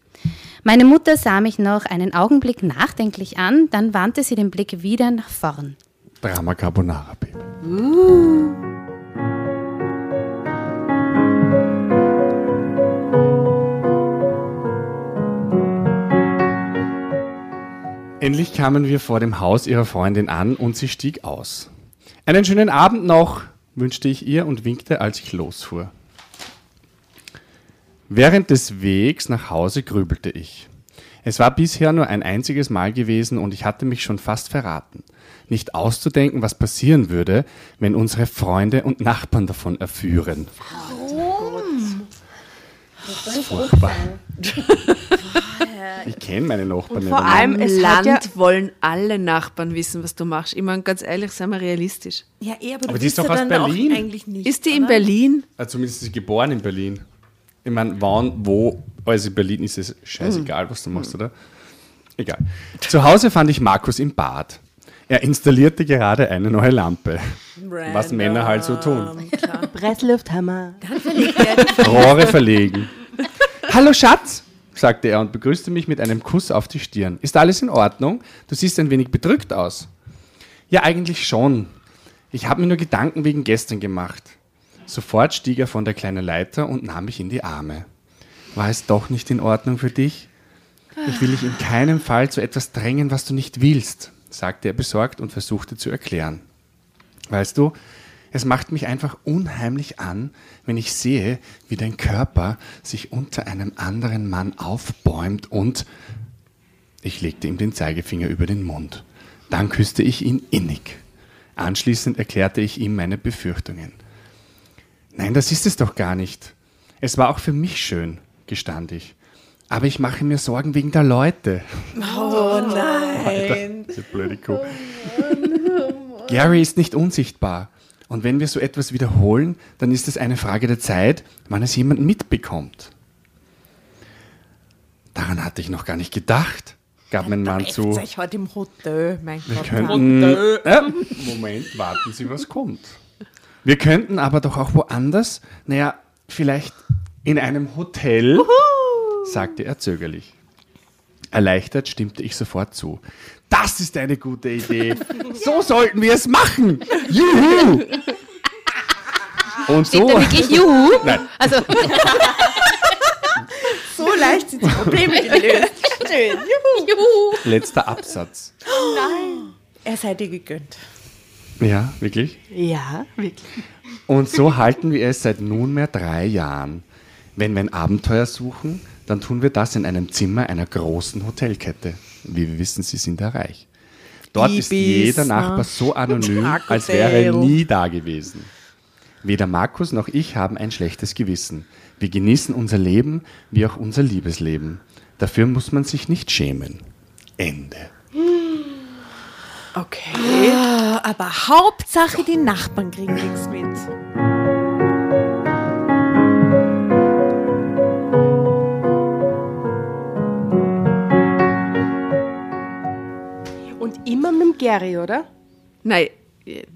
Meine Mutter sah mich noch einen Augenblick nachdenklich an, dann wandte sie den Blick wieder nach vorn. Drama Carbonara, Baby. Endlich kamen wir vor dem Haus ihrer Freundin an und sie stieg aus. Einen schönen Abend noch, wünschte ich ihr und winkte, als ich losfuhr. Während des Wegs nach Hause grübelte ich. Es war bisher nur ein einziges Mal gewesen und ich hatte mich schon fast verraten. Nicht auszudenken, was passieren würde, wenn unsere Freunde und Nachbarn davon erführen. Warum? Das ist furchtbar. Ich kenne meine Nachbarn Vor nicht. allem Im Land ja, wollen alle Nachbarn wissen, was du machst. Ich meine, ganz ehrlich, seien wir realistisch. Ja, eh, aber, Aber du die ist bist doch aus Berlin. Eigentlich nicht, Ist die in oder? Berlin? Ah, zumindest ist sie geboren in Berlin. Ich meine, wann, wo, also in Berlin ist es scheißegal, was du machst, oder? Egal. Zu Hause fand ich Markus im Bad. Er installierte gerade eine neue Lampe. Was Männer halt so tun. Presslufthammer. Rohre verlegen. Hallo Schatz, sagte er und begrüßte mich mit einem Kuss auf die Stirn. Ist alles in Ordnung? Du siehst ein wenig bedrückt aus. Ja, eigentlich schon. Ich habe mir nur Gedanken wegen gestern gemacht. Sofort stieg er von der kleinen Leiter und nahm mich in die Arme. War es doch nicht in Ordnung für dich? Ich will dich in keinem Fall zu etwas drängen, was du nicht willst, sagte er besorgt und versuchte zu erklären. Weißt du, es macht mich einfach unheimlich an, wenn ich sehe, wie dein Körper sich unter einem anderen Mann aufbäumt und ich legte ihm den Zeigefinger über den Mund. Dann küsste ich ihn innig. Anschließend erklärte ich ihm meine Befürchtungen. Nein, das ist es doch gar nicht. Es war auch für mich schön, gestand ich. Aber ich mache mir Sorgen wegen der Leute. Oh nein. Diese blöde Kuh. Gary ist nicht unsichtbar. Und wenn wir so etwas wiederholen, dann ist es eine Frage der Zeit, wann es jemand mitbekommt. Daran hatte ich noch gar nicht gedacht, gab mein Mann zu. Seid heute im Hotel, mein Wir Gott. könnten. Äh, Moment, warten Sie, was kommt. Wir könnten aber doch auch woanders, naja, vielleicht in einem Hotel, sagte er zögerlich. Erleichtert stimmte ich sofort zu. Das ist eine gute Idee. So sollten wir es machen. Juhu! Und Steht so. da wirklich Juhu? Nein, Also, So leicht sind die Probleme gelöst. Schön. Juhu. Juhu. letzter Absatz. Er sei dir gegönnt. Ja, wirklich? Ja, wirklich. Und so halten wir es seit nunmehr drei Jahren. Wenn wir ein Abenteuer suchen, dann tun wir das in einem Zimmer einer großen Hotelkette. Wie wir wissen, sie sind da reich. Dort ist jeder Nachbar so anonym, als wäre er nie da gewesen. Weder Markus noch ich haben ein schlechtes Gewissen. Wir genießen unser Leben wie auch unser Liebesleben. Dafür muss man sich nicht schämen. Ende. Okay. aber Hauptsache, die Nachbarn kriegen nichts mit. Und immer mit dem Gary, oder? Nein,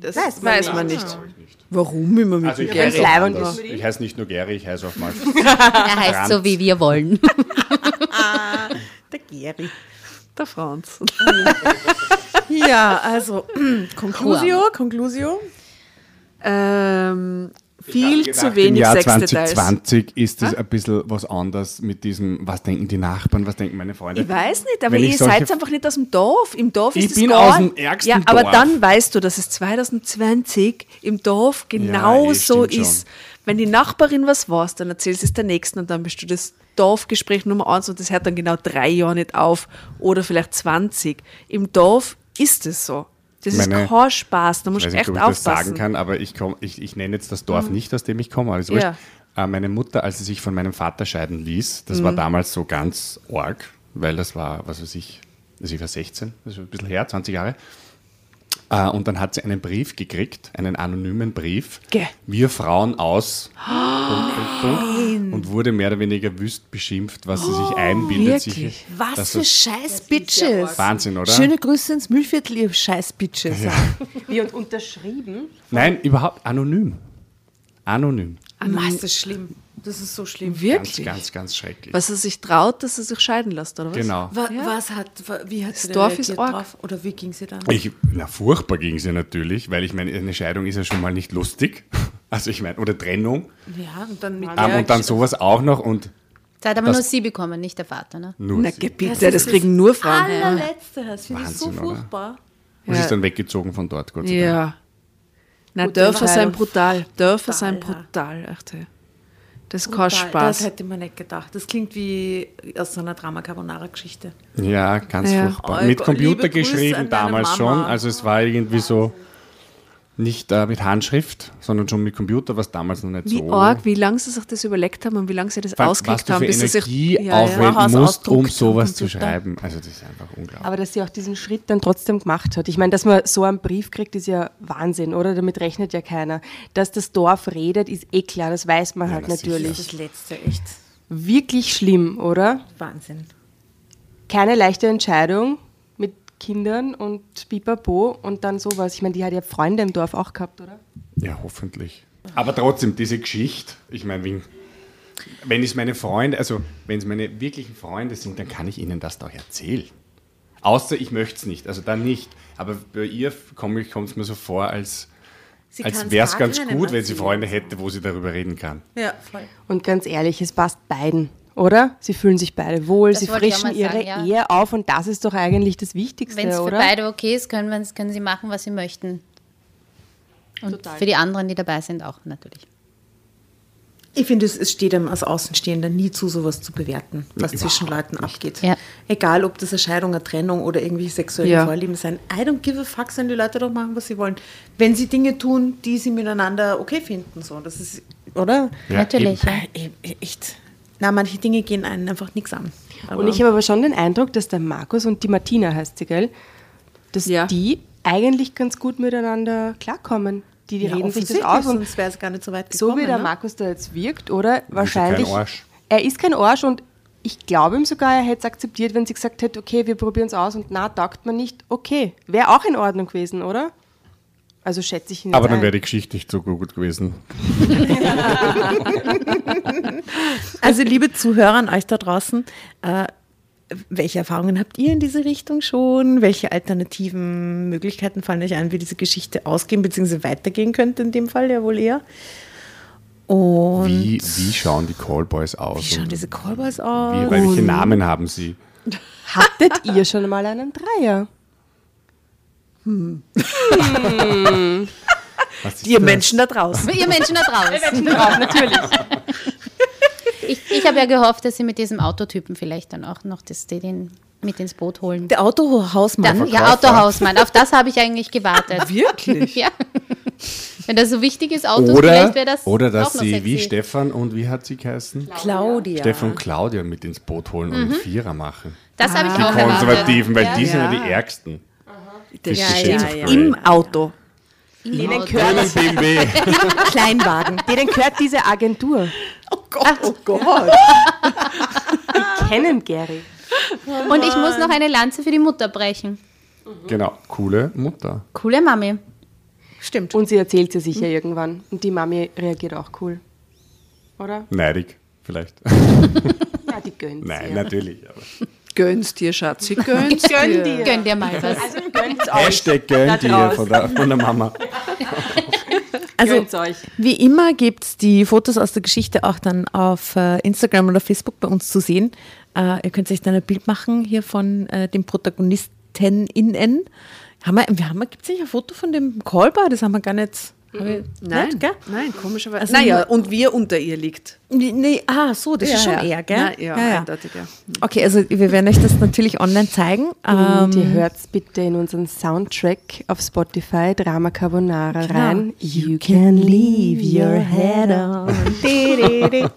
das weiß man, man nicht. Warum immer mit Also dem ich Gary? anders. ich heiße nicht nur Gary, ich heiße auch mal. Er heißt so, wie wir wollen. Der Geri. Der Franz. Ja, also, Conclusio, Conclusio. Ähm, viel gedacht, zu wenig Im Jahr Sexdetails. 2020 ist es ein bisschen was anderes mit diesem, was denken die Nachbarn, was denken meine Freunde. Ich weiß nicht, aber ich ihr seid einfach nicht aus dem Dorf. Im Dorf Ich ist bin es gar aus dem ärgsten Ja, aber Dorf. dann weißt du, dass es 2020 im Dorf genau eh, so ist. Wenn die Nachbarin was weiß, dann erzählst du es der Nächsten und dann bist du das Dorfgespräch Nummer eins und das hört dann genau drei Jahre nicht auf oder vielleicht 20. Im Dorf ist es so. Das Meine- ist kein Spaß, da Ich musst weiß du nicht, echt ob ich das aufpassen. sagen kann, aber ich, komm, ich, ich nenne jetzt das Dorf nicht, aus dem ich komme, wurscht. Ja. Äh, meine Mutter, als sie sich von meinem Vater scheiden ließ, das war damals so ganz arg, weil das war, was weiß ich, also ich war 16, das ist ein bisschen her, 20 Jahre. Äh, und dann hat sie einen Brief gekriegt, einen anonymen Brief. Geh. Wir Frauen aus. Punkt, Punkt, und wurde mehr oder weniger wüst beschimpft, was sie sich einbildet. Sich, wirklich? Was für das- scheiß Bitches. Wahnsinn, oder? Schöne Grüße ins Müllviertel, ihr scheiß Bitches. Wie und unterschrieben. Nein, überhaupt anonym. Anonym. Ah, ist das schlimm. Das ist so schlimm. Ganz, Wirklich? ganz, ganz schrecklich. Was er sich traut, dass er sich scheiden lässt, oder was? Genau. Wa- Was hat, wie hat sie denn Dorf reagiert ist arg. drauf? Oder wie ging sie dann? Ich, na, furchtbar ging sie natürlich, weil ich meine, eine Scheidung ist ja schon mal nicht lustig. Also ich meine, oder Trennung. Ja, und dann mit Ähm, der und dann sowas auch noch und Da hat aber Das- nur sie bekommen, nicht der Vater. Ne? Nur Na, sie. bitte, das, kriegen nur Frauen. Allerletzte, das finde ich so furchtbar. Und Ja. ist dann weggezogen von dort, Gott sei Dank. Ja. Na, Dörfer sein Entscheidung. brutal. Dörfer sein Brutal, ja. brutal. Achte. Das Brutal, Spaß. Das hätte man nicht gedacht. Das klingt wie aus so einer Drama-Carbonara-Geschichte. Ja, ganz Ja. furchtbar. Mit Computer geschrieben damals schon. Also es war irgendwie so nicht äh, mit Handschrift, sondern schon mit Computer, was damals noch nicht Wie so. arg, wie lange sie sich das überlegt haben und wie lange sie das du haben, bis sie sich. Energie Ja, ja. aufwenden Haus musst, um sowas zu schreiben. Also das ist einfach unglaublich. Aber dass sie auch diesen Schritt dann trotzdem gemacht hat. Ich meine, dass man so einen Brief kriegt, ist ja Wahnsinn, oder? Damit rechnet ja keiner. Dass das Dorf redet, ist eh klar, das weiß man halt na sicher. natürlich. Das letzte, echt Wirklich schlimm, oder? Wahnsinn. Keine leichte Entscheidung Kindern und Pipapo und dann sowas. Ich meine, die hat ja Freunde im Dorf auch gehabt, oder? Ja, hoffentlich. Aber trotzdem, diese Geschichte, ich meine, wenn, wenn es meine Freunde, also wenn es meine wirklichen Freunde sind, dann kann ich ihnen das doch erzählen. Außer ich möchte es nicht, also dann nicht. Aber bei ihr kommt es mir so vor, als, Sie als wäre es ganz gut, wenn sie. Freunde hätte, wo sie darüber reden kann. Ja, voll. Und ganz ehrlich, es passt beiden, oder? Sie fühlen sich beide wohl, Das sie frischen mal sagen, ihre ja. Ehe auf und das ist doch eigentlich das Wichtigste, Wenn es für beide okay ist, können, können sie machen, was sie möchten. Und für die anderen, die dabei sind, auch natürlich. Ich finde, es, steht einem als Außenstehender nie zu, sowas zu bewerten, was Ja, zwischen überhaupt Leuten abgeht. Ja. Egal, ob das eine Scheidung, eine Trennung oder irgendwie sexuelle Ja. Vorlieben sein. I don't give a fuck, sollen die Leute doch machen, was sie wollen. Wenn sie Dinge tun, die sie miteinander okay finden. So. Das ist, oder? Ja, natürlich. Ja. Äh, eh- Echt. Na, manche Dinge gehen einen einfach nichts an. Und ich habe aber schon den Eindruck, dass der Markus und die Martina heißt sie, gell? Dass Ja. die eigentlich ganz gut miteinander klarkommen. Die, die Ja, reden sich das aus. Und sonst wäre es gar nicht so weit so gekommen. wie der ne? Markus da jetzt wirkt, oder? ist Wahrscheinlich. Arsch. Er ist kein Arsch und ich glaube ihm sogar, er hätte es akzeptiert, wenn sie gesagt hätte, okay, wir probieren es aus und na, taugt man nicht. Okay, wäre auch in Ordnung gewesen, oder? Also schätze ich ihn Aber dann wäre die Geschichte nicht so gut gewesen. Also, liebe Zuhörer an euch da draußen, äh, welche Erfahrungen habt ihr in diese Richtung schon? Welche alternativen Möglichkeiten fallen euch ein, wie diese Geschichte ausgehen bzw. weitergehen könnte in dem Fall ja wohl eher? Und Wie, wie schauen die Callboys aus? wie schauen diese Callboys wie, aus? welche Namen haben sie? Hattet ihr schon mal einen Dreier? Was ist Ihr das? Menschen da draußen. Ihr Menschen da draußen. Drauf, natürlich. Ich, ich habe ja gehofft, dass sie mit diesem Autotypen vielleicht dann auch noch das, die den mit ins Boot holen. Der Autohausmann. Ja. Autohausmann. Auf das habe ich eigentlich gewartet. Wirklich? Ja. Wenn das so wichtig ist, Autos, Oder, vielleicht wäre das oder auch dass noch sie sexy. wie Stefan und wie hat sie geheißen? Claudia. Stefan und Claudia mit ins Boot holen und einen Vierer machen. Das habe ich Die auch Konservativen, weil erwartet. die sind ja die Ärgsten. Das Ja, steht ja, ja. Im Auto. Denen Auto. gehört, BMW. Kleinwagen. denen gehört diese Agentur. Oh Gott, oh Gott. Die kennen Gary. Und ich muss noch eine Lanze für die Mutter brechen. genau, coole Mutter. Coole Mami. Stimmt. Und sie erzählt sie sicher irgendwann. Und die Mami reagiert auch cool. Oder? Neidig, vielleicht. Ja, die gönnt Nein, sie. natürlich. Aber. Gönn's dir, Schatzi, gönn's Gönn dir. dir. Gönn dir mal was. Also gönnt's euch. Hashtag gönn dir von der, von der Mama. Also, Gönnt's euch. Wie immer gibt es die Fotos aus der Geschichte auch dann auf äh, Instagram oder Facebook bei uns zu sehen. Äh, ihr könnt euch dann ein Bild machen hier von äh, dem ProtagonistInnen. Haben wir, wir haben, gibt es nicht ein Foto von dem Callbar? Das haben wir gar nicht. Ich- Nein, Nicht, gell? nein, komischerweise. Also naja, und wir unter ihr liegt. Nee, ah, so, das ist schon eher, gell? Nein, ja, eindeutig, ja. Okay, also wir werden euch das natürlich online zeigen. Und ihr Ähm, hört bitte in unseren Soundtrack auf Spotify Drama Carbonara Genau. rein. You can leave your head on.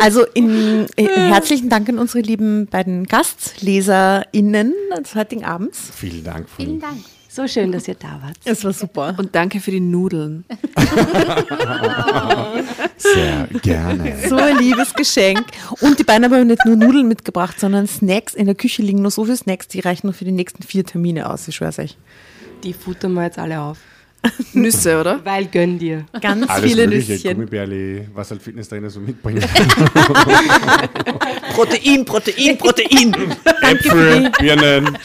Also in, äh, herzlichen Dank an unsere lieben beiden GastleserInnen des heutigen Abends. Vielen Dank. Von, Vielen Dank. So schön, dass ihr da wart. Es war super. Und danke für die Nudeln. Sehr gerne. So ein liebes Geschenk. Und die beiden haben nicht nur Nudeln mitgebracht, sondern Snacks. In der Küche liegen noch so viele Snacks, die reichen noch für die nächsten vier Termine aus, ich schwör's euch. Die futtern wir jetzt alle auf. Nüsse, oder? Weil gönn dir. Ganz Alles viele mögliche, Nüsschen. Gummibärli, was halt Fitnesstrainer so mitbringen. Protein, Protein, Protein. Äpfel, Birnen,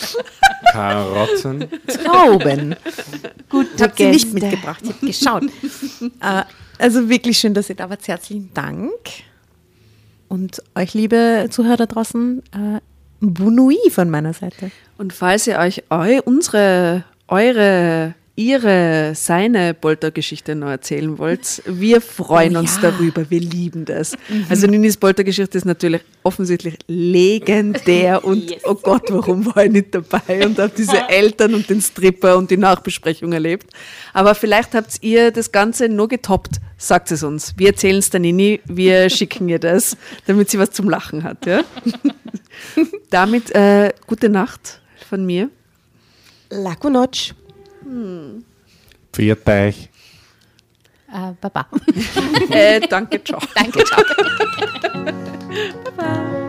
Karotten. Trauben. Gute Ich habe sie nicht mitgebracht, ich habe geschaut. äh, also wirklich schön, dass ihr da wart. Herzlichen Dank. Und euch, liebe Zuhörer da draußen, äh, Bunui von meiner Seite. Und falls ihr euch eu, unsere, eure, ihre, seine Poltergeschichte noch erzählen wollt, wir freuen Oh uns ja. darüber. Wir lieben das. Also Ninis Poltergeschichte ist natürlich offensichtlich legendär und oh Gott, warum war ich nicht dabei und habe diese Eltern und den Stripper und die Nachbesprechung erlebt. Aber vielleicht habt ihr das Ganze nur getoppt. Sagt es uns. Wir erzählen es der Nini, wir schicken ihr das, damit sie was zum Lachen hat. Ja? Damit äh, gute Nacht von mir. Laco Notch. Pfiat euch. Äh, Baba. Äh, danke, ciao. Danke, ciao.